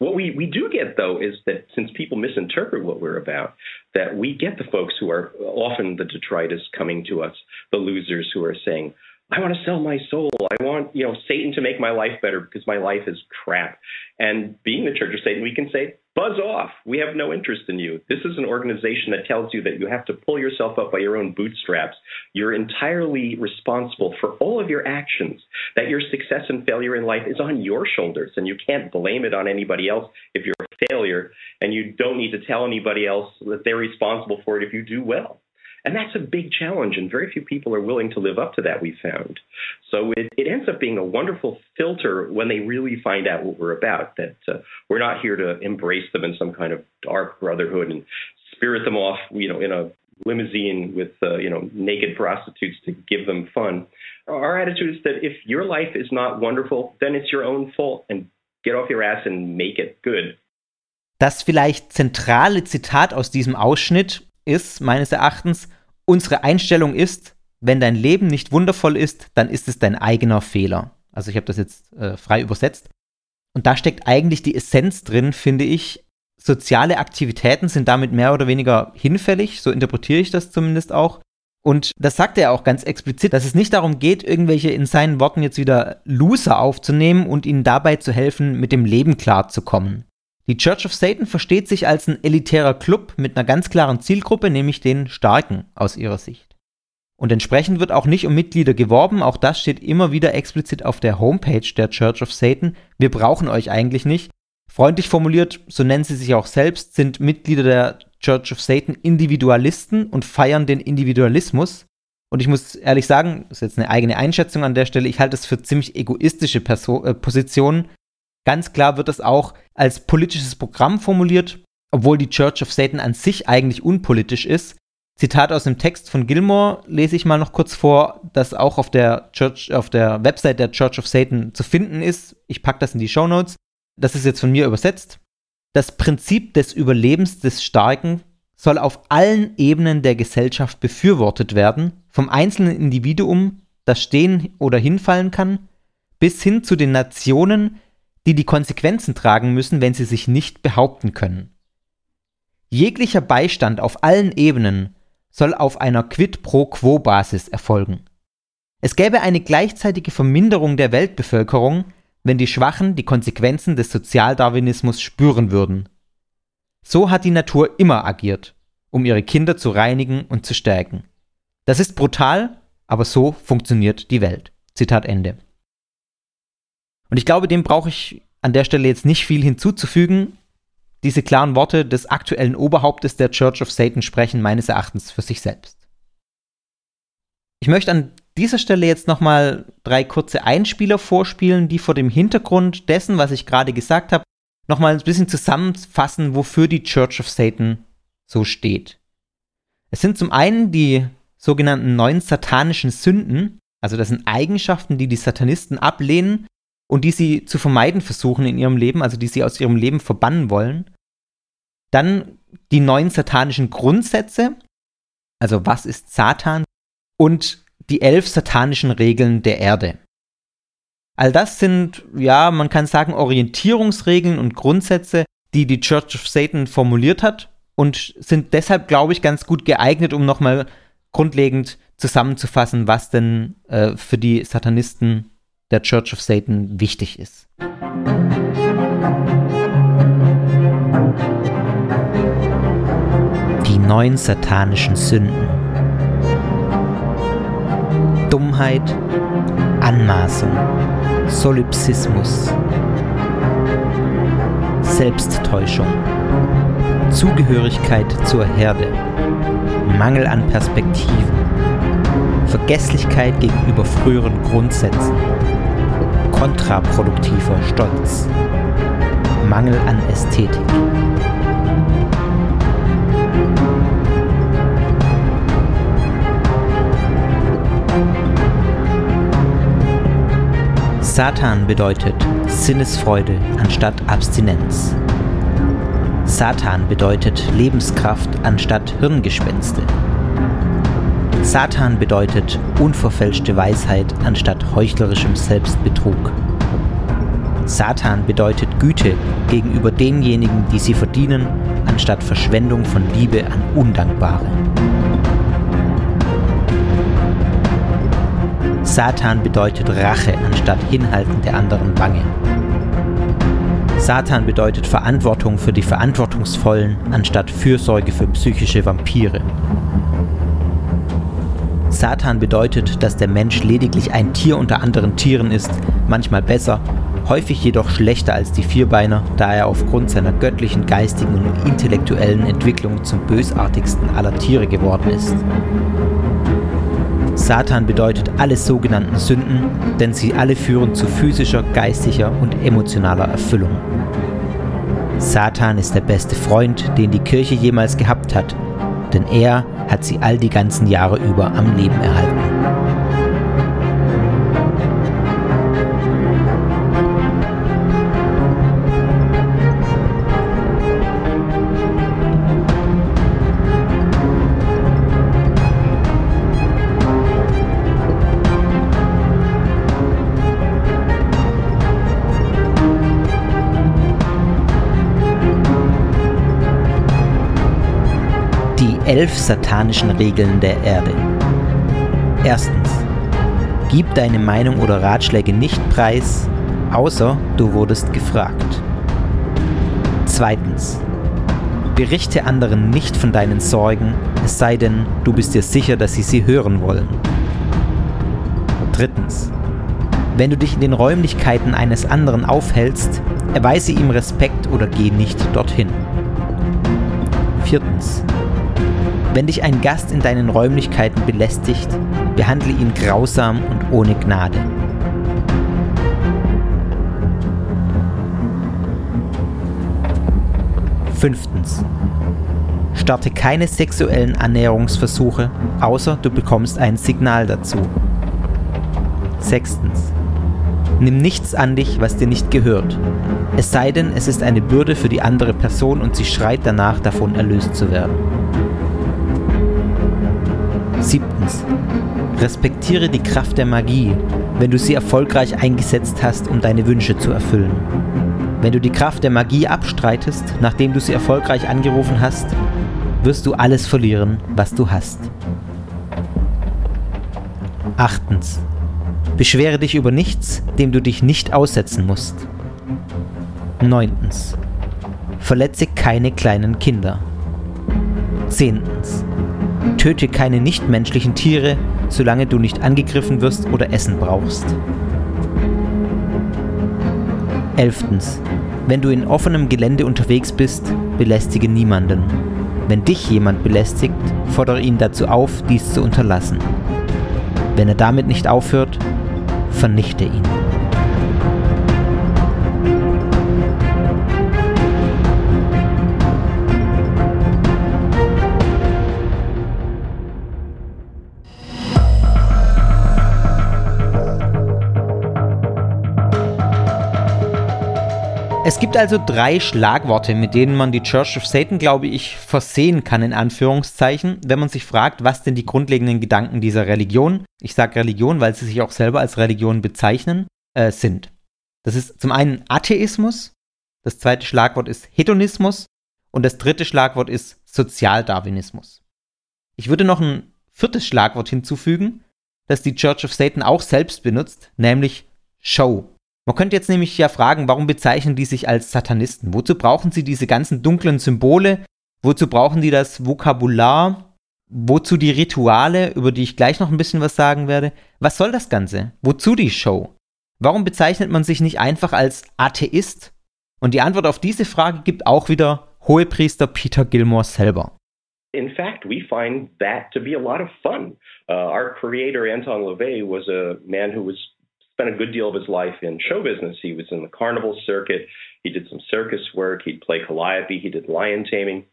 What we, we do get, though, is that since people misinterpret what we're about, that we get the folks who are often the detritus coming to us, the losers who are saying, I want to sell my soul. I want, you know, Satan to make my life better because my life is crap. And being the Church of Satan, we can say, buzz off. We have no interest in you. This is an organization that tells you that you have to pull yourself up by your own bootstraps. You're entirely responsible for all of your actions, that your success and failure in life is on your shoulders, and you can't blame it on anybody else if you're a failure, and you don't need to tell anybody else that they're responsible for it if you do well. And that's a big challenge, and very few people are willing to live up to that, we found. So it, it ends up being a wonderful filter when they really find out what we're about, that uh, we're not here to embrace them in some kind of dark brotherhood and spirit them off, you know, in a limousine with, uh, you know, naked prostitutes to give them fun. Our attitude is that if your life is not wonderful, then it's your own fault, and get off your ass and make it good. Das vielleicht zentrale Zitat aus diesem Ausschnitt ist meines Erachtens, unsere Einstellung ist, wenn dein Leben nicht wundervoll ist, dann ist es dein eigener Fehler. Also ich habe das jetzt äh, frei übersetzt. Und da steckt eigentlich die Essenz drin, finde ich. Soziale Aktivitäten sind damit mehr oder weniger hinfällig, so interpretiere ich das zumindest auch. Und das sagt er auch ganz explizit, dass es nicht darum geht, irgendwelche in seinen Worten jetzt wieder Loser aufzunehmen und ihnen dabei zu helfen, mit dem Leben klarzukommen. Die Church of Satan versteht sich als ein elitärer Club mit einer ganz klaren Zielgruppe, nämlich den Starken aus ihrer Sicht. Und entsprechend wird auch nicht um Mitglieder geworben, auch das steht immer wieder explizit auf der Homepage der Church of Satan. Wir brauchen euch eigentlich nicht. Freundlich formuliert, so nennen sie sich auch selbst, sind Mitglieder der Church of Satan Individualisten und feiern den Individualismus. Und ich muss ehrlich sagen, das ist jetzt eine eigene Einschätzung an der Stelle, ich halte es für ziemlich egoistische Perso äh, Positionen, Ganz klar wird es auch als politisches Programm formuliert, obwohl die Church of Satan an sich eigentlich unpolitisch ist. Zitat aus dem Text von Gilmore lese ich mal noch kurz vor, das auch auf der Church, auf der Website der Church of Satan zu finden ist. Ich packe das in die Show Notes. das ist jetzt von mir übersetzt, das Prinzip des Überlebens des Starken soll auf allen Ebenen der Gesellschaft befürwortet werden, vom einzelnen Individuum, das stehen oder hinfallen kann, bis hin zu den Nationen, die die Konsequenzen tragen müssen, wenn sie sich nicht behaupten können. Jeglicher Beistand auf allen Ebenen soll auf einer Quid pro quo Basis erfolgen. Es gäbe eine gleichzeitige Verminderung der Weltbevölkerung, wenn die Schwachen die Konsequenzen des Sozialdarwinismus spüren würden. So hat die Natur immer agiert, um ihre Kinder zu reinigen und zu stärken. Das ist brutal, aber so funktioniert die Welt. Zitat Ende. Und ich glaube, dem brauche ich an der Stelle jetzt nicht viel hinzuzufügen. Diese klaren Worte des aktuellen Oberhauptes der Church of Satan sprechen meines Erachtens für sich selbst. Ich möchte an dieser Stelle jetzt nochmal drei kurze Einspieler vorspielen, die vor dem Hintergrund dessen, was ich gerade gesagt habe, nochmal ein bisschen zusammenfassen, wofür die Church of Satan so steht. Es sind zum einen die sogenannten neun satanischen Sünden, also das sind Eigenschaften, die die Satanisten ablehnen und die sie zu vermeiden versuchen in ihrem Leben, also die sie aus ihrem Leben verbannen wollen. Dann die neun satanischen Grundsätze, also was ist Satan? Und die elf satanischen Regeln der Erde. All das sind, ja, man kann sagen, Orientierungsregeln und Grundsätze, die die Church of Satan formuliert hat und sind deshalb, glaube ich, ganz gut geeignet, um nochmal grundlegend zusammenzufassen, was denn äh, für die Satanisten der Church of Satan wichtig ist. Die neun satanischen Sünden. Dummheit, Anmaßung, Solipsismus, Selbsttäuschung, Zugehörigkeit zur Herde, Mangel an Perspektiven, Vergesslichkeit gegenüber früheren Grundsätzen, kontraproduktiver Stolz, Mangel an Ästhetik. Satan bedeutet Sinnesfreude anstatt Abstinenz. Satan bedeutet Lebenskraft anstatt Hirngespenste. Satan bedeutet unverfälschte Weisheit anstatt heuchlerischem Selbstbetrug. Satan bedeutet Güte gegenüber denjenigen, die sie verdienen, anstatt Verschwendung von Liebe an Undankbare. Satan bedeutet Rache anstatt Hinhalten der anderen Wange. Satan bedeutet Verantwortung für die Verantwortungsvollen anstatt Fürsorge für psychische Vampire. Satan bedeutet, dass der Mensch lediglich ein Tier unter anderen Tieren ist, manchmal besser, häufig jedoch schlechter als die Vierbeiner, da er aufgrund seiner göttlichen, geistigen und intellektuellen Entwicklung zum bösartigsten aller Tiere geworden ist. Satan bedeutet alle sogenannten Sünden, denn sie alle führen zu physischer, geistiger und emotionaler Erfüllung. Satan ist der beste Freund, den die Kirche jemals gehabt hat, denn er hat sie all die ganzen Jahre über am Leben erhalten. Elf satanischen Regeln der Erde. Erstens. Gib deine Meinung oder Ratschläge nicht preis, außer du wurdest gefragt. Zweitens. Berichte anderen nicht von deinen Sorgen, es sei denn, du bist dir sicher, dass sie sie hören wollen. Drittens. Wenn du dich in den Räumlichkeiten eines anderen aufhältst, erweise ihm Respekt oder geh nicht dorthin. Viertens. Wenn dich ein Gast in deinen Räumlichkeiten belästigt, behandle ihn grausam und ohne Gnade. Fünftens. Starte keine sexuellen Annäherungsversuche, außer du bekommst ein Signal dazu. Sechstens. Nimm nichts an dich, was dir nicht gehört. Es sei denn, es ist eine Bürde für die andere Person und sie schreit danach, davon erlöst zu werden. Siebtens. Respektiere die Kraft der Magie, wenn du sie erfolgreich eingesetzt hast, um deine Wünsche zu erfüllen. Wenn du die Kraft der Magie abstreitest, nachdem du sie erfolgreich angerufen hast, wirst du alles verlieren, was du hast. Achtens. Beschwere dich über nichts, dem du dich nicht aussetzen musst. Neuntens. Verletze keine kleinen Kinder. Zehntens. Töte keine nichtmenschlichen Tiere, solange du nicht angegriffen wirst oder Essen brauchst. Elftens. Wenn du in offenem Gelände unterwegs bist, belästige niemanden. Wenn dich jemand belästigt, fordere ihn dazu auf, dies zu unterlassen. Wenn er damit nicht aufhört, vernichte ihn. Gibt also drei Schlagworte, mit denen man die Church of Satan, glaube ich, versehen kann, in Anführungszeichen, wenn man sich fragt, was denn die grundlegenden Gedanken dieser Religion, ich sage Religion, weil sie sich auch selber als Religion bezeichnen, äh, sind. Das ist zum einen Atheismus, das zweite Schlagwort ist Hedonismus und das dritte Schlagwort ist Sozialdarwinismus. Ich würde noch ein viertes Schlagwort hinzufügen, das die Church of Satan auch selbst benutzt, nämlich Show. Man könnte jetzt nämlich ja fragen, warum bezeichnen die sich als Satanisten? Wozu brauchen sie diese ganzen dunklen Symbole? Wozu brauchen die das Vokabular? Wozu die Rituale, über die ich gleich noch ein bisschen was sagen werde? Was soll das Ganze? Wozu die Show? Warum bezeichnet man sich nicht einfach als Atheist? Und die Antwort auf diese Frage gibt auch wieder Hohepriester Peter Gilmore selber. In fact, we find that to be a lot of fun. Uh, our creator, Anton LaVey, was a man who was spent a good deal of his life in show business. He was in the carnival circuit. He did some circus work. He'd play calliope. He did lion taming.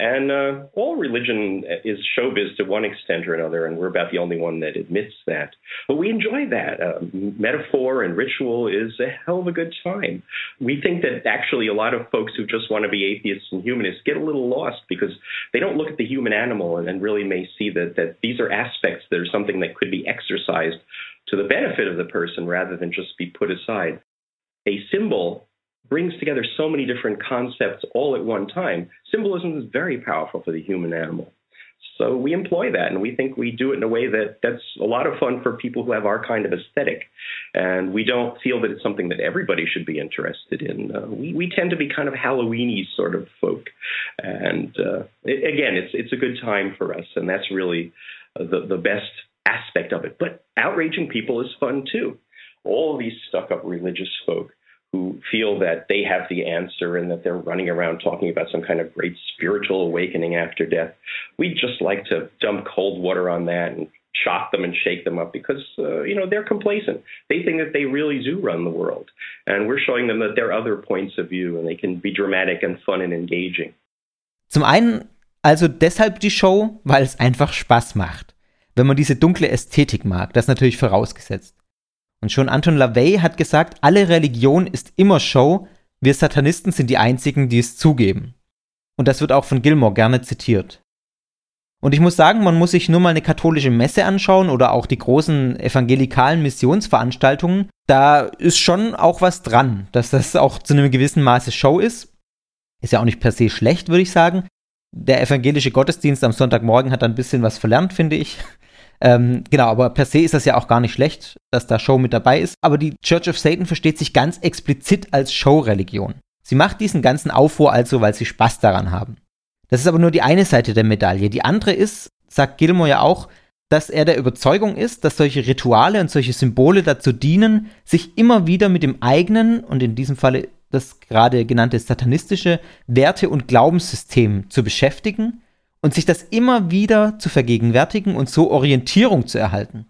And uh, all religion is showbiz to one extent or another, and we're about the only one that admits that. But we enjoy that. Uh, metaphor and ritual is a hell of a good time. We think that actually a lot of folks who just want to be atheists and humanists get a little lost because they don't look at the human animal and, and really may see that, that these are aspects that are something that could be exercised to the benefit of the person rather than just be put aside. A symbol brings together so many different concepts all at one time. Symbolism is very powerful for the human animal. So we employ that, and we think we do it in a way that that's a lot of fun for people who have our kind of aesthetic. And we don't feel that it's something that everybody should be interested in. Uh, we, we tend to be kind of Halloweeny sort of folk, and uh, it, again, it's it's a good time for us, and that's really the the best aspect of it. But outraging people is fun too. All these stuck up religious folk who feel that they have the answer and that they're running around talking about some kind of great spiritual awakening after death. We just like to dump cold water on that and shock them and shake them up because uh, you know they're complacent. They think that they really do run the world, and we're showing them that there are other points of view and they can be dramatic and fun and engaging. Zum einen also deshalb die Show, weil es einfach Spaß macht. wenn man diese dunkle Ästhetik mag, das natürlich vorausgesetzt. Und schon Anton LaVey hat gesagt, alle Religion ist immer Show, wir Satanisten sind die einzigen, die es zugeben. Und das wird auch von Gilmore gerne zitiert. Und ich muss sagen, man muss sich nur mal eine katholische Messe anschauen oder auch die großen evangelikalen Missionsveranstaltungen. Da ist schon auch was dran, dass das auch zu einem gewissen Maße Show ist. Ist ja auch nicht per se schlecht, würde ich sagen. Der evangelische Gottesdienst am Sonntagmorgen hat ein bisschen was verlernt, finde ich. Ähm, genau, aber per se ist das ja auch gar nicht schlecht, dass da Show mit dabei ist. Aber die Church of Satan versteht sich ganz explizit als Show-Religion. Sie macht diesen ganzen Aufruhr also, weil sie Spaß daran haben. Das ist aber nur die eine Seite der Medaille. Die andere ist, sagt Gilmore ja auch, dass er der Überzeugung ist, dass solche Rituale und solche Symbole dazu dienen, sich immer wieder mit dem eigenen und in diesem Falle das gerade genannte satanistische Werte- und Glaubenssystem zu beschäftigen und sich das immer wieder zu vergegenwärtigen und so Orientierung zu erhalten.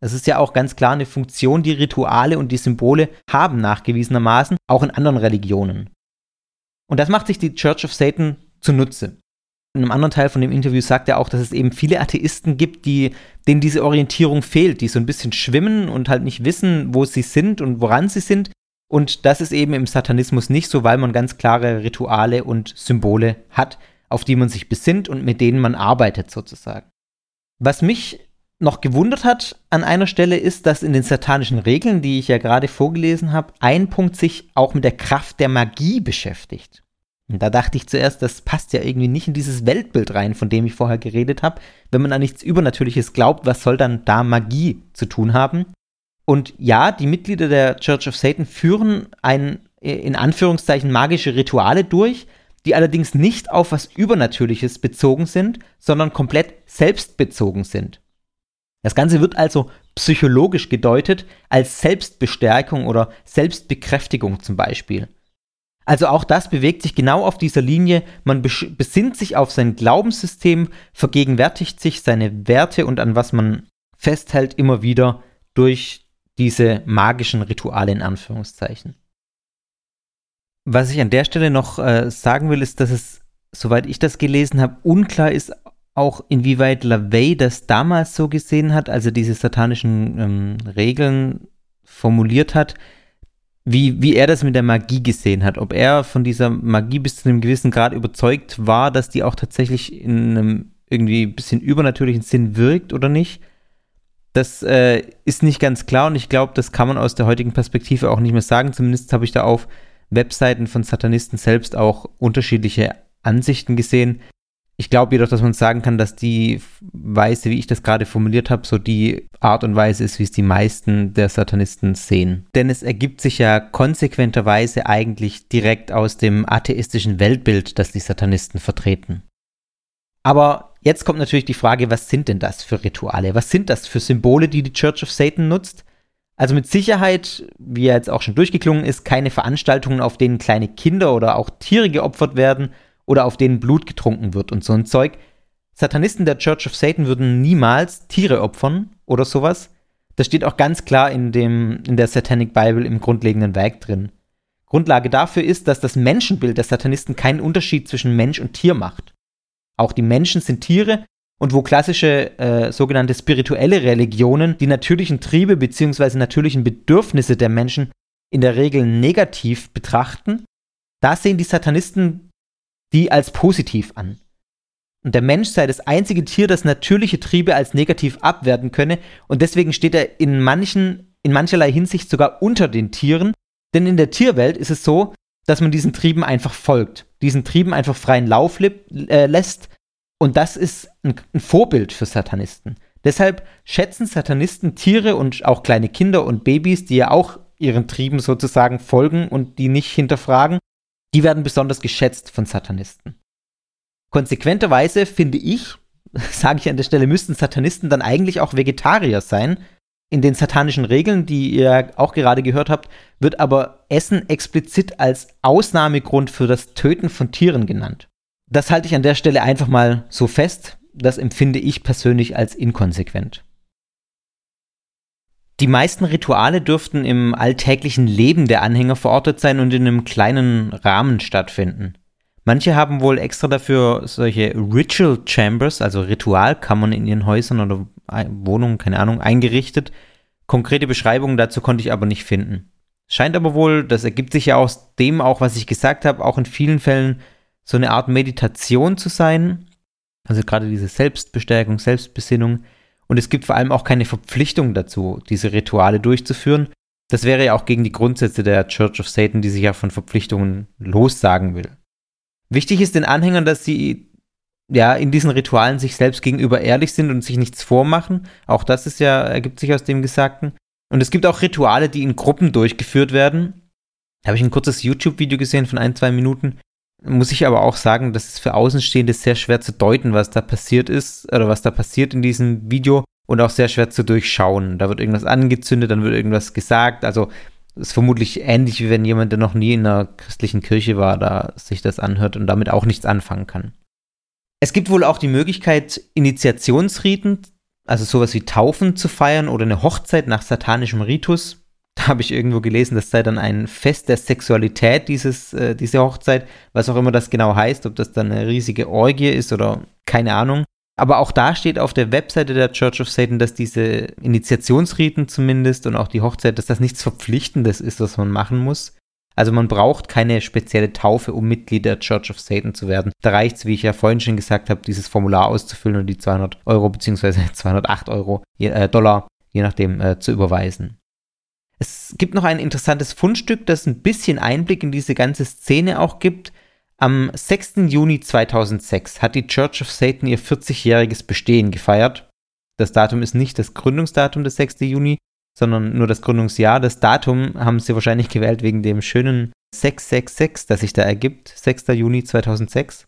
Das ist ja auch ganz klar eine Funktion, die Rituale und die Symbole haben nachgewiesenermaßen, auch in anderen Religionen. Und das macht sich die Church of Satan zunutze. in einem anderen Teil von dem Interview sagt er auch, dass es eben viele Atheisten gibt, die, denen diese Orientierung fehlt, die so ein bisschen schwimmen und halt nicht wissen, wo sie sind und woran sie sind. Und das ist eben im Satanismus nicht so, weil man ganz klare Rituale und Symbole hat, auf die man sich besinnt und mit denen man arbeitet sozusagen. Was mich noch gewundert hat an einer Stelle ist, dass in den satanischen Regeln, die ich ja gerade vorgelesen habe, ein Punkt sich auch mit der Kraft der Magie beschäftigt. Und da dachte ich zuerst, das passt ja irgendwie nicht in dieses Weltbild rein, von dem ich vorher geredet habe. Wenn man an nichts Übernatürliches glaubt, was soll dann da Magie zu tun haben? Und ja, die Mitglieder der Church of Satan führen ein, in Anführungszeichen, magische Rituale durch, die allerdings nicht auf was Übernatürliches bezogen sind, sondern komplett selbstbezogen sind. Das Ganze wird also psychologisch gedeutet als Selbstbestärkung oder Selbstbekräftigung zum Beispiel. Also auch das bewegt sich genau auf dieser Linie. Man besinnt sich auf sein Glaubenssystem, vergegenwärtigt sich seine Werte und an was man festhält immer wieder durch diese magischen Rituale in Anführungszeichen. Was ich an der Stelle noch äh, sagen will, ist, dass es, soweit ich das gelesen habe, unklar ist, auch inwieweit LaVey das damals so gesehen hat, also diese satanischen ähm, Regeln formuliert hat, wie, wie er das mit der Magie gesehen hat. Ob er von dieser Magie bis zu einem gewissen Grad überzeugt war, dass die auch tatsächlich in einem irgendwie ein bisschen übernatürlichen Sinn wirkt oder nicht. Das äh, ist nicht ganz klar und ich glaube, das kann man aus der heutigen Perspektive auch nicht mehr sagen. Zumindest habe ich da auf Webseiten von Satanisten selbst auch unterschiedliche Ansichten gesehen. Ich glaube jedoch, dass man sagen kann, dass die Weise, wie ich das gerade formuliert habe, so die Art und Weise ist, wie es die meisten der Satanisten sehen. Denn es ergibt sich ja konsequenterweise eigentlich direkt aus dem atheistischen Weltbild, das die Satanisten vertreten. Aber jetzt kommt natürlich die Frage, was sind denn das für Rituale? Was sind das für Symbole, die die Church of Satan nutzt? Also mit Sicherheit, wie ja jetzt auch schon durchgeklungen ist, keine Veranstaltungen, auf denen kleine Kinder oder auch Tiere geopfert werden – oder auf denen Blut getrunken wird und so ein Zeug. Satanisten der Church of Satan würden niemals Tiere opfern oder sowas. Das steht auch ganz klar in, dem, in der Satanic Bible im grundlegenden Werk drin. Grundlage dafür ist, dass das Menschenbild der Satanisten keinen Unterschied zwischen Mensch und Tier macht. Auch die Menschen sind Tiere und wo klassische äh, sogenannte spirituelle Religionen die natürlichen Triebe bzw. natürlichen Bedürfnisse der Menschen in der Regel negativ betrachten, da sehen die Satanisten die als positiv an. Und der Mensch sei das einzige Tier, das natürliche Triebe als negativ abwerten könne, und deswegen steht er in manchen, in mancherlei Hinsicht sogar unter den Tieren, denn in der Tierwelt ist es so, dass man diesen Trieben einfach folgt, diesen Trieben einfach freien Lauf äh, lässt, und das ist ein, ein Vorbild für Satanisten. Deshalb schätzen Satanisten Tiere und auch kleine Kinder und Babys, die ja auch ihren Trieben sozusagen folgen und die nicht hinterfragen, die werden besonders geschätzt von Satanisten. Konsequenterweise finde ich, sage ich an der Stelle, müssten Satanisten dann eigentlich auch Vegetarier sein. In den satanischen Regeln, die ihr auch gerade gehört habt, wird aber Essen explizit als Ausnahmegrund für das Töten von Tieren genannt. Das halte ich an der Stelle einfach mal so fest. Das empfinde ich persönlich als inkonsequent. Die meisten Rituale dürften im alltäglichen Leben der Anhänger verortet sein und in einem kleinen Rahmen stattfinden. Manche haben wohl extra dafür solche Ritual Chambers, also Ritualkammern in ihren Häusern oder Wohnungen, keine Ahnung, eingerichtet. Konkrete Beschreibungen dazu konnte ich aber nicht finden. Scheint aber wohl, das ergibt sich ja aus dem auch, was ich gesagt habe, auch in vielen Fällen so eine Art Meditation zu sein. Also gerade diese Selbstbestärkung, Selbstbesinnung. Und es gibt vor allem auch keine Verpflichtung dazu, diese Rituale durchzuführen. Das wäre ja auch gegen die Grundsätze der Church of Satan, die sich ja von Verpflichtungen lossagen will. Wichtig ist den Anhängern, dass sie ja in diesen Ritualen sich selbst gegenüber ehrlich sind und sich nichts vormachen. Auch das ist ja, ergibt sich aus dem Gesagten. Und es gibt auch Rituale, die in Gruppen durchgeführt werden. Da habe ich ein kurzes YouTube-Video gesehen von ein, zwei Minuten. Muss ich aber auch sagen, das ist für Außenstehende sehr schwer zu deuten, was da passiert ist oder was da passiert in diesem Video und auch sehr schwer zu durchschauen. Da wird irgendwas angezündet, dann wird irgendwas gesagt. Also ist vermutlich ähnlich, wie wenn jemand, der noch nie in einer christlichen Kirche war, da sich das anhört und damit auch nichts anfangen kann. Es gibt wohl auch die Möglichkeit, Initiationsriten, also sowas wie Taufen zu feiern oder eine Hochzeit nach satanischem Ritus. Da habe ich irgendwo gelesen, das sei dann ein Fest der Sexualität, dieses, äh, diese Hochzeit, was auch immer das genau heißt, ob das dann eine riesige Orgie ist oder keine Ahnung. Aber auch da steht auf der Webseite der Church of Satan, dass diese Initiationsriten zumindest und auch die Hochzeit, dass das nichts Verpflichtendes ist, was man machen muss. Also man braucht keine spezielle Taufe, um Mitglied der Church of Satan zu werden. Da reicht es, wie ich ja vorhin schon gesagt habe, dieses Formular auszufüllen und die 200 Euro bzw. 208 Euro, äh, Dollar, je nachdem, äh, zu überweisen. Es gibt noch ein interessantes Fundstück, das ein bisschen Einblick in diese ganze Szene auch gibt. Am 6. Juni 2006 hat die Church of Satan ihr 40-jähriges Bestehen gefeiert. Das Datum ist nicht das Gründungsdatum des 6. Juni, sondern nur das Gründungsjahr. Das Datum haben sie wahrscheinlich gewählt wegen dem schönen 666, das sich da ergibt, 6. Juni 2006.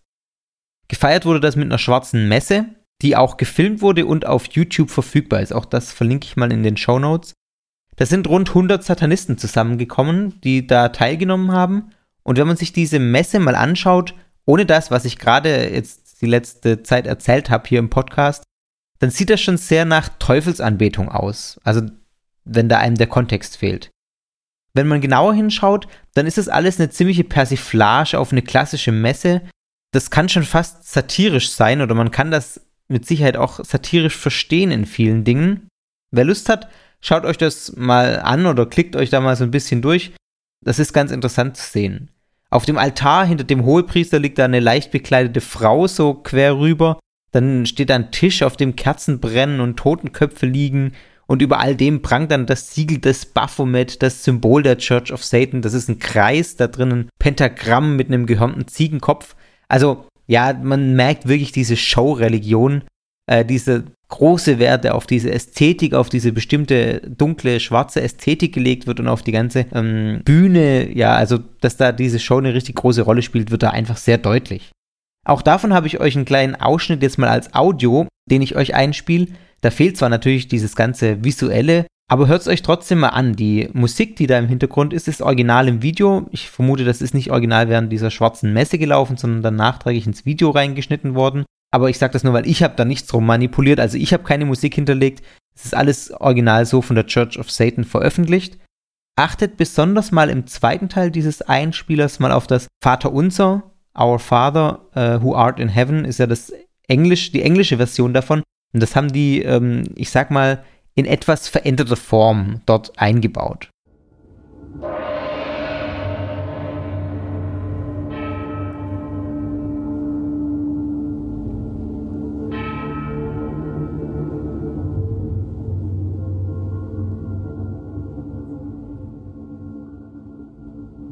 Gefeiert wurde das mit einer schwarzen Messe, die auch gefilmt wurde und auf YouTube verfügbar ist. Auch das verlinke ich mal in den Show Notes. Da sind rund 100 Satanisten zusammengekommen, die da teilgenommen haben. Und wenn man sich diese Messe mal anschaut, ohne das, was ich gerade jetzt die letzte Zeit erzählt habe hier im Podcast, dann sieht das schon sehr nach Teufelsanbetung aus. Also wenn da einem der Kontext fehlt. Wenn man genauer hinschaut, dann ist das alles eine ziemliche Persiflage auf eine klassische Messe. Das kann schon fast satirisch sein oder man kann das mit Sicherheit auch satirisch verstehen in vielen Dingen. Wer Lust hat, schaut euch das mal an oder klickt euch da mal so ein bisschen durch. Das ist ganz interessant zu sehen. Auf dem Altar hinter dem Hohepriester liegt da eine leicht bekleidete Frau so quer rüber. Dann steht da ein Tisch, auf dem Kerzen brennen und Totenköpfe liegen. Und über all dem prangt dann das Siegel des Baphomet, das Symbol der Church of Satan. Das ist ein Kreis, da drinnen Pentagramm mit einem gehörnten Ziegenkopf. Also, ja, man merkt wirklich diese Show-Religion, äh, diese große Werte auf diese Ästhetik, auf diese bestimmte dunkle, schwarze Ästhetik gelegt wird und auf die ganze ähm, Bühne, ja, also dass da diese Show eine richtig große Rolle spielt, wird da einfach sehr deutlich. Auch davon habe ich euch einen kleinen Ausschnitt jetzt mal als Audio, den ich euch einspiele. Da fehlt zwar natürlich dieses ganze visuelle, aber hört es euch trotzdem mal an. Die Musik, die da im Hintergrund ist, ist original im Video. Ich vermute, das ist nicht original während dieser schwarzen Messe gelaufen, sondern dann nachträglich ins Video reingeschnitten worden. Aber ich sage das nur, weil ich habe da nichts drum manipuliert. Also ich habe keine Musik hinterlegt. Es ist alles original so von der Church of Satan veröffentlicht. Achtet besonders mal im zweiten Teil dieses Einspielers mal auf das Vater Unser. Our Father, uh, who art in heaven, ist ja das Englisch, die englische Version davon. Und das haben die, ähm, ich sag mal, in etwas veränderter Form dort eingebaut.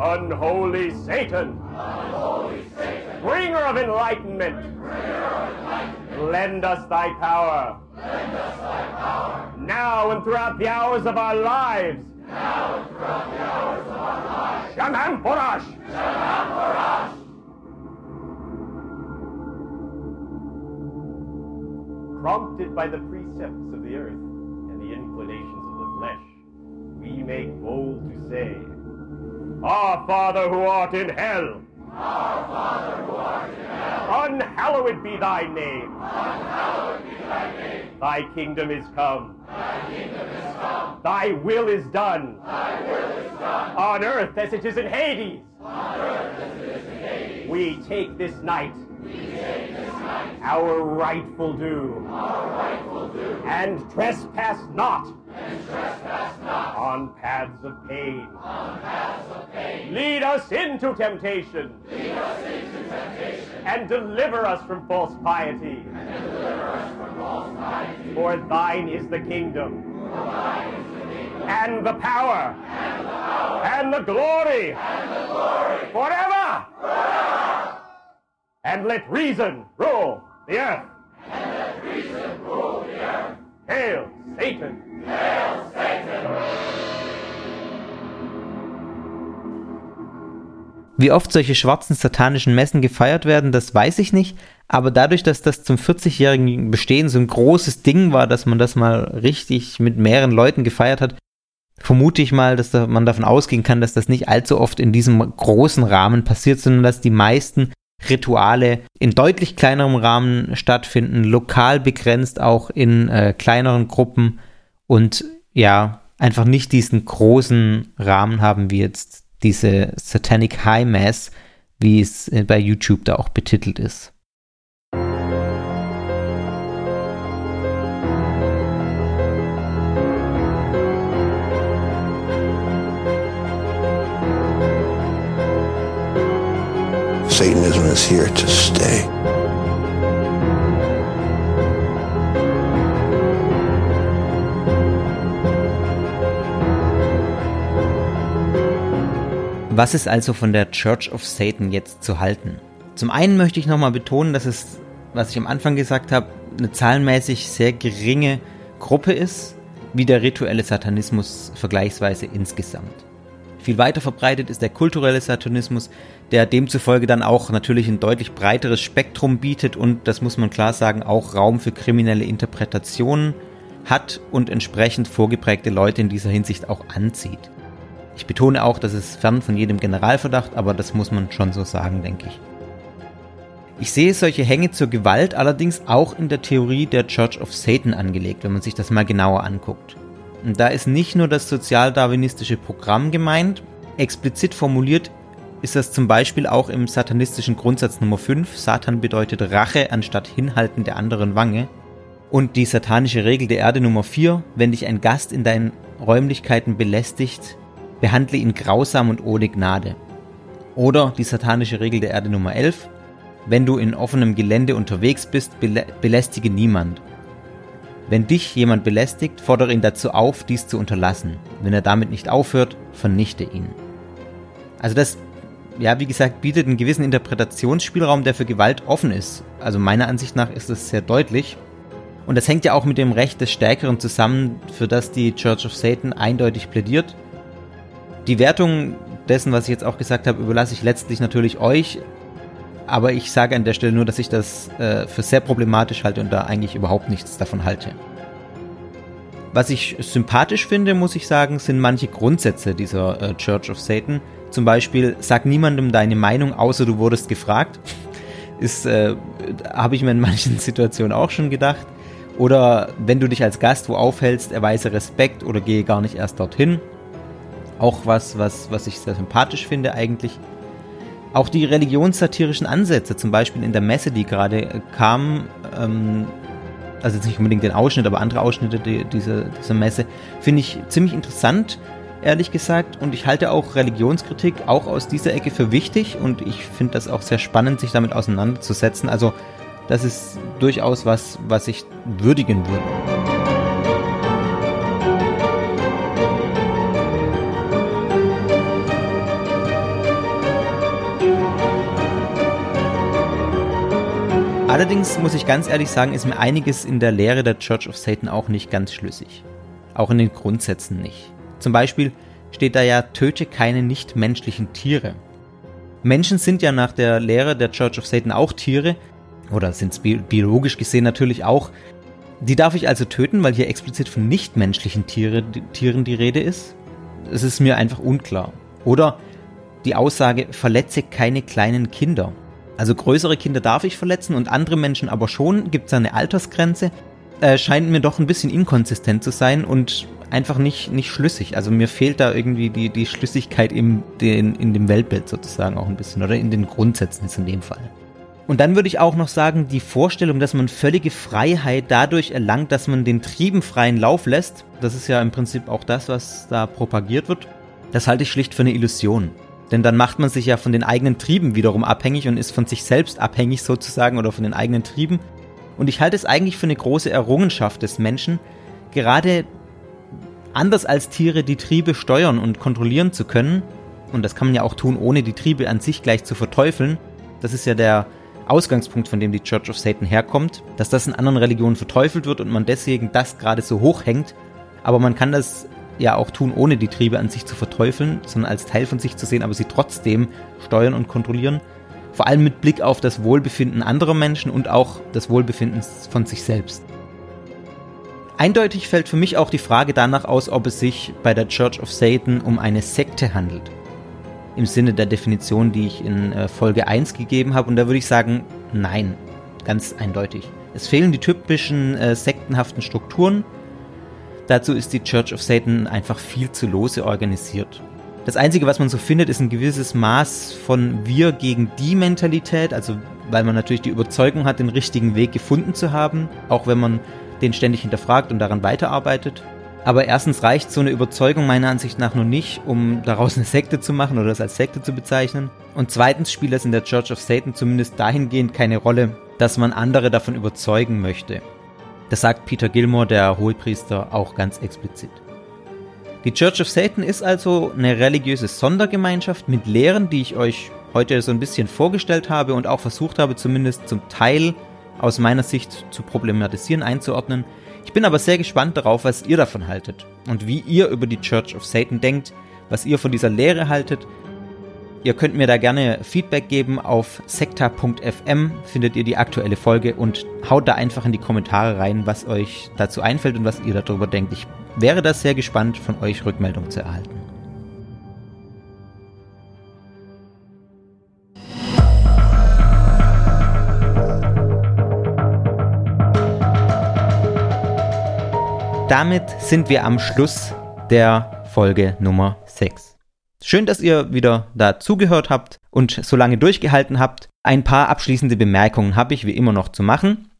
Unholy Satan. Bringer of enlightenment. Lend us thy power. Now and throughout the hours of our lives. Now and throughout the hours of our lives. Porash! Prompted by the precepts of the earth and the inclinations of the flesh, we make bold to say, Our Father who art in hell, Our Father who art in hell, unhallowed be thy name. unhallowed be thy name. Thy kingdom is come. Thy kingdom is come. Thy will is done. Thy will is done. On earth as it is in Hades. On earth as it is in Hades. We take this night We take night our rightful due. our rightful due. And trespass not And trespass not on paths of pain. on paths of pain. Lead us into temptation. Lead us into. And deliver us from false piety. And deliver us from false piety. For thine is the kingdom. For thine is the kingdom. And the power. And the power. And the glory. And the glory. Forever. Forever. And let reason rule the earth. And let reason rule the earth. Hail, Satan. Hail Satan. Wie oft solche schwarzen satanischen Messen gefeiert werden, das weiß ich nicht. Aber dadurch, dass das zum 40-jährigen Bestehen so ein großes Ding war, dass man das mal richtig mit mehreren Leuten gefeiert hat, vermute ich mal, dass da man davon ausgehen kann, dass das nicht allzu oft in diesem großen Rahmen passiert, sondern dass die meisten Rituale in deutlich kleinerem Rahmen stattfinden, lokal begrenzt auch in äh, kleineren Gruppen und ja, einfach nicht diesen großen Rahmen haben wie jetzt diese Satanic High Mass, wie es äh, bei YouTube da auch betitelt ist. Satanism is here to stay. Was ist also von der Church of Satan jetzt zu halten? Zum einen möchte ich nochmal betonen, dass es, was ich am Anfang gesagt habe, eine zahlenmäßig sehr geringe Gruppe ist, wie der rituelle Satanismus vergleichsweise insgesamt. Viel weiter verbreitet ist der kulturelle Satanismus, der demzufolge dann auch natürlich ein deutlich breiteres Spektrum bietet und, das muss man klar sagen, auch Raum für kriminelle Interpretationen hat und entsprechend vorgeprägte Leute in dieser Hinsicht auch anzieht. Ich betone auch, dass es fern von jedem Generalverdacht, aber das muss man schon so sagen, denke ich. Ich sehe solche Hänge zur Gewalt allerdings auch in der Theorie der Church of Satan angelegt, wenn man sich das mal genauer anguckt. Und da ist nicht nur das sozialdarwinistische Programm gemeint, explizit formuliert ist das zum Beispiel auch im satanistischen Grundsatz Nummer 5, Satan bedeutet Rache anstatt Hinhalten der anderen Wange, und die satanische Regel der Erde Nummer 4, wenn dich ein Gast in deinen Räumlichkeiten belästigt, behandle ihn grausam und ohne Gnade. Oder die satanische Regel der Erde Nummer 11, wenn du in offenem Gelände unterwegs bist, belä belästige niemand. Wenn dich jemand belästigt, fordere ihn dazu auf, dies zu unterlassen. Wenn er damit nicht aufhört, vernichte ihn. Also das, ja, wie gesagt, bietet einen gewissen Interpretationsspielraum, der für Gewalt offen ist. Also meiner Ansicht nach ist das sehr deutlich. Und das hängt ja auch mit dem Recht des Stärkeren zusammen, für das die Church of Satan eindeutig plädiert. Die Wertung dessen, was ich jetzt auch gesagt habe, überlasse ich letztlich natürlich euch. Aber ich sage an der Stelle nur, dass ich das äh, für sehr problematisch halte und da eigentlich überhaupt nichts davon halte. Was ich sympathisch finde, muss ich sagen, sind manche Grundsätze dieser äh, Church of Satan. Zum Beispiel, sag niemandem deine Meinung, außer du wurdest gefragt. Ist, äh, habe ich mir in manchen Situationen auch schon gedacht. Oder wenn du dich als Gast wo aufhältst, erweise Respekt oder gehe gar nicht erst dorthin. Auch was, was, was ich sehr sympathisch finde eigentlich. Auch die religionssatirischen Ansätze, zum Beispiel in der Messe, die gerade äh, kam, ähm, also jetzt nicht unbedingt den Ausschnitt, aber andere Ausschnitte die, dieser, dieser Messe, finde ich ziemlich interessant, ehrlich gesagt. Und ich halte auch Religionskritik auch aus dieser Ecke für wichtig und ich finde das auch sehr spannend, sich damit auseinanderzusetzen. Also das ist durchaus was, was ich würdigen würde. Allerdings muss ich ganz ehrlich sagen, ist mir einiges in der Lehre der Church of Satan auch nicht ganz schlüssig. Auch in den Grundsätzen nicht. Zum Beispiel steht da ja, töte keine nichtmenschlichen Tiere. Menschen sind ja nach der Lehre der Church of Satan auch Tiere, oder sind es biologisch gesehen natürlich auch. Die darf ich also töten, weil hier explizit von nichtmenschlichen Tiere, Tieren die Rede ist? Es ist mir einfach unklar. Oder die Aussage, verletze keine kleinen Kinder. Also größere Kinder darf ich verletzen und andere Menschen aber schon. Gibt es eine Altersgrenze? Äh, scheint mir doch ein bisschen inkonsistent zu sein und einfach nicht, nicht schlüssig. Also mir fehlt da irgendwie die, die Schlüssigkeit im, den, in dem Weltbild sozusagen auch ein bisschen oder in den Grundsätzen ist in dem Fall. Und dann würde ich auch noch sagen, die Vorstellung, dass man völlige Freiheit dadurch erlangt, dass man den Trieben freien Lauf lässt, das ist ja im Prinzip auch das, was da propagiert wird, das halte ich schlicht für eine Illusion. Denn dann macht man sich ja von den eigenen Trieben wiederum abhängig und ist von sich selbst abhängig sozusagen oder von den eigenen Trieben. Und ich halte es eigentlich für eine große Errungenschaft des Menschen, gerade anders als Tiere die Triebe steuern und kontrollieren zu können. Und das kann man ja auch tun, ohne die Triebe an sich gleich zu verteufeln. Das ist ja der Ausgangspunkt, von dem die Church of Satan herkommt, dass das in anderen Religionen verteufelt wird und man deswegen das gerade so hoch hängt. Aber man kann das ja auch tun, ohne die Triebe an sich zu verteufeln, sondern als Teil von sich zu sehen, aber sie trotzdem steuern und kontrollieren. Vor allem mit Blick auf das Wohlbefinden anderer Menschen und auch das Wohlbefinden von sich selbst. Eindeutig fällt für mich auch die Frage danach aus, ob es sich bei der Church of Satan um eine Sekte handelt. Im Sinne der Definition, die ich in äh, Folge 1 gegeben habe. Und da würde ich sagen, nein, ganz eindeutig. Es fehlen die typischen äh, sektenhaften Strukturen. Dazu ist die Church of Satan einfach viel zu lose organisiert. Das Einzige, was man so findet, ist ein gewisses Maß von wir gegen die Mentalität, also weil man natürlich die Überzeugung hat, den richtigen Weg gefunden zu haben, auch wenn man den ständig hinterfragt und daran weiterarbeitet. Aber erstens reicht so eine Überzeugung meiner Ansicht nach noch nicht, um daraus eine Sekte zu machen oder das als Sekte zu bezeichnen. Und zweitens spielt das in der Church of Satan zumindest dahingehend keine Rolle, dass man andere davon überzeugen möchte. Das sagt Peter Gilmore, der Hohepriester, auch ganz explizit. Die Church of Satan ist also eine religiöse Sondergemeinschaft mit Lehren, die ich euch heute so ein bisschen vorgestellt habe und auch versucht habe, zumindest zum Teil aus meiner Sicht zu problematisieren, einzuordnen. Ich bin aber sehr gespannt darauf, was ihr davon haltet und wie ihr über die Church of Satan denkt, was ihr von dieser Lehre haltet. Ihr könnt mir da gerne Feedback geben. Auf sekta.fm findet ihr die aktuelle Folge und haut da einfach in die Kommentare rein, was euch dazu einfällt und was ihr darüber denkt. Ich wäre da sehr gespannt, von euch Rückmeldung zu erhalten. Damit sind wir am Schluss der Folge Nummer 6. Schön, dass ihr wieder da zugehört habt und so lange durchgehalten habt. Ein paar abschließende Bemerkungen habe ich wie immer noch zu machen.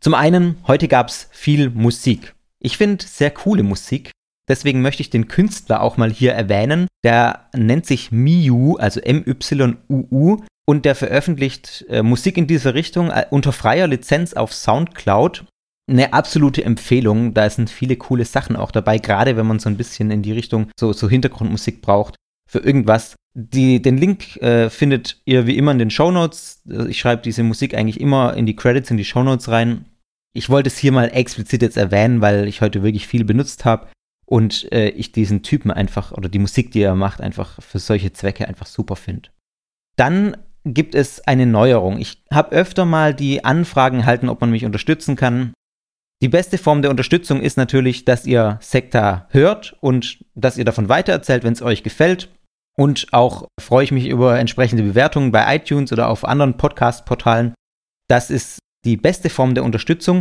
Zum einen, heute gab es viel Musik. Ich finde sehr coole Musik. Deswegen möchte ich den Künstler auch mal hier erwähnen. Der nennt sich Miu, also M-Y-U-U. Und der veröffentlicht äh, Musik in dieser Richtung äh, unter freier Lizenz auf Soundcloud eine absolute Empfehlung. Da sind viele coole Sachen auch dabei, gerade wenn man so ein bisschen in die Richtung so, so Hintergrundmusik braucht für irgendwas. Die, den Link äh, findet ihr wie immer in den Show Notes. Ich schreibe diese Musik eigentlich immer in die Credits, in die Show Notes rein. Ich wollte es hier mal explizit jetzt erwähnen, weil ich heute wirklich viel benutzt habe und äh, ich diesen Typen einfach oder die Musik, die er macht, einfach für solche Zwecke einfach super finde. Dann gibt es eine Neuerung. Ich habe öfter mal die Anfragen erhalten, ob man mich unterstützen kann. Die beste Form der Unterstützung ist natürlich, dass ihr Sekta hört und dass ihr davon weitererzählt, wenn es euch gefällt. Und auch freue ich mich über entsprechende Bewertungen bei iTunes oder auf anderen Podcast-Portalen. Das ist die beste Form der Unterstützung.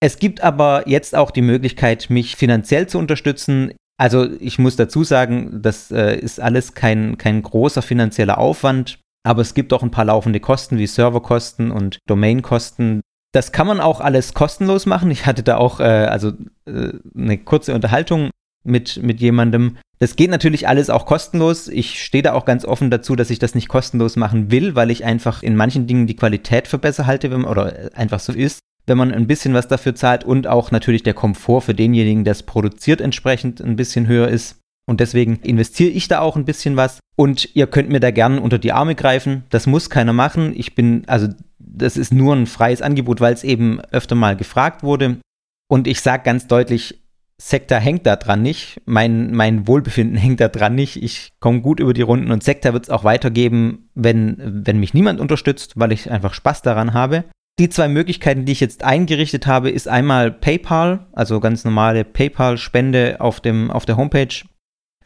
Es gibt aber jetzt auch die Möglichkeit, mich finanziell zu unterstützen. Also ich muss dazu sagen, das äh, ist alles kein, kein großer finanzieller Aufwand, aber es gibt auch ein paar laufende Kosten wie Serverkosten und Domainkosten. Das kann man auch alles kostenlos machen. Ich hatte da auch äh, also äh, eine kurze Unterhaltung mit, mit jemandem. Das geht natürlich alles auch kostenlos. Ich stehe da auch ganz offen dazu, dass ich das nicht kostenlos machen will, weil ich einfach in manchen Dingen die Qualität für besser halte, wenn man, oder einfach so ist, wenn man ein bisschen was dafür zahlt und auch natürlich der Komfort für denjenigen, der es produziert, entsprechend ein bisschen höher ist. Und deswegen investiere ich da auch ein bisschen was. Und ihr könnt mir da gerne unter die Arme greifen. Das muss keiner machen. Ich bin, also das ist nur ein freies Angebot, weil es eben öfter mal gefragt wurde. Und ich sage ganz deutlich, Sekta hängt da dran nicht. Mein, mein Wohlbefinden hängt da dran nicht. Ich komme gut über die Runden und Sekta wird es auch weitergeben, wenn, wenn mich niemand unterstützt, weil ich einfach Spaß daran habe. Die zwei Möglichkeiten, die ich jetzt eingerichtet habe, ist einmal PayPal, also ganz normale PayPal-Spende auf, auf der Homepage.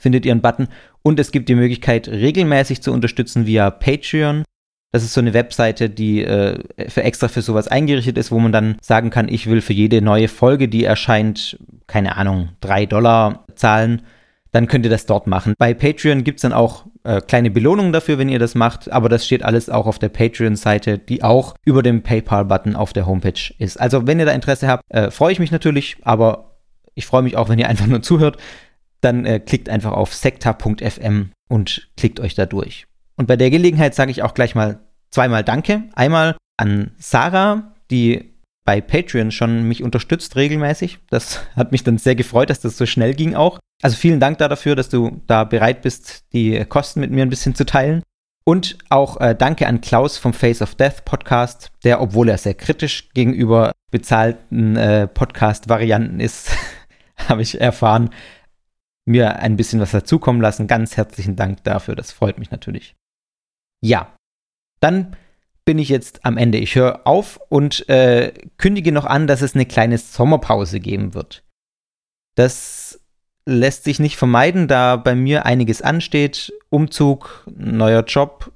Findet ihr einen Button. Und es gibt die Möglichkeit, regelmäßig zu unterstützen via Patreon. Das ist so eine Webseite, die äh, für extra für sowas eingerichtet ist, wo man dann sagen kann, ich will für jede neue Folge, die erscheint, keine Ahnung, drei Dollar zahlen. Dann könnt ihr das dort machen. Bei Patreon gibt es dann auch äh, kleine Belohnungen dafür, wenn ihr das macht, aber das steht alles auch auf der Patreon-Seite, die auch über dem PayPal-Button auf der Homepage ist. Also wenn ihr da Interesse habt, äh, freue ich mich natürlich, aber ich freue mich auch, wenn ihr einfach nur zuhört. Dann äh, klickt einfach auf sekta.fm und klickt euch da durch. Und bei der Gelegenheit sage ich auch gleich mal zweimal Danke. Einmal an Sarah, die bei Patreon schon mich unterstützt regelmäßig. Das hat mich dann sehr gefreut, dass das so schnell ging auch. Also vielen Dank da dafür, dass du da bereit bist, die Kosten mit mir ein bisschen zu teilen. Und auch äh, danke an Klaus vom Face of Death Podcast, der, obwohl er sehr kritisch gegenüber bezahlten äh, Podcast-Varianten ist, habe ich erfahren, mir ein bisschen was dazukommen lassen. Ganz herzlichen Dank dafür, das freut mich natürlich. Ja, dann bin ich jetzt am Ende. Ich höre auf und äh, kündige noch an, dass es eine kleine Sommerpause geben wird. Das lässt sich nicht vermeiden, da bei mir einiges ansteht. Umzug, neuer Job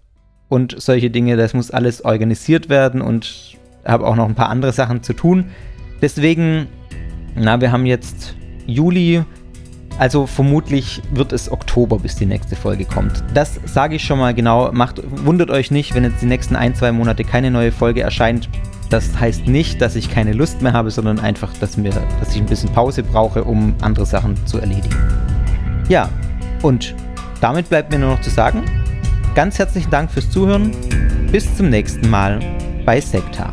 und solche Dinge. Das muss alles organisiert werden und habe auch noch ein paar andere Sachen zu tun. Deswegen, na, wir haben jetzt Juli. Also vermutlich wird es Oktober, bis die nächste Folge kommt. Das sage ich schon mal genau. Macht, wundert euch nicht, wenn jetzt die nächsten ein, zwei Monate keine neue Folge erscheint. Das heißt nicht, dass ich keine Lust mehr habe, sondern einfach, dass, mir, dass ich ein bisschen Pause brauche, um andere Sachen zu erledigen. Ja, und damit bleibt mir nur noch zu sagen, ganz herzlichen Dank fürs Zuhören. Bis zum nächsten Mal bei Sekta.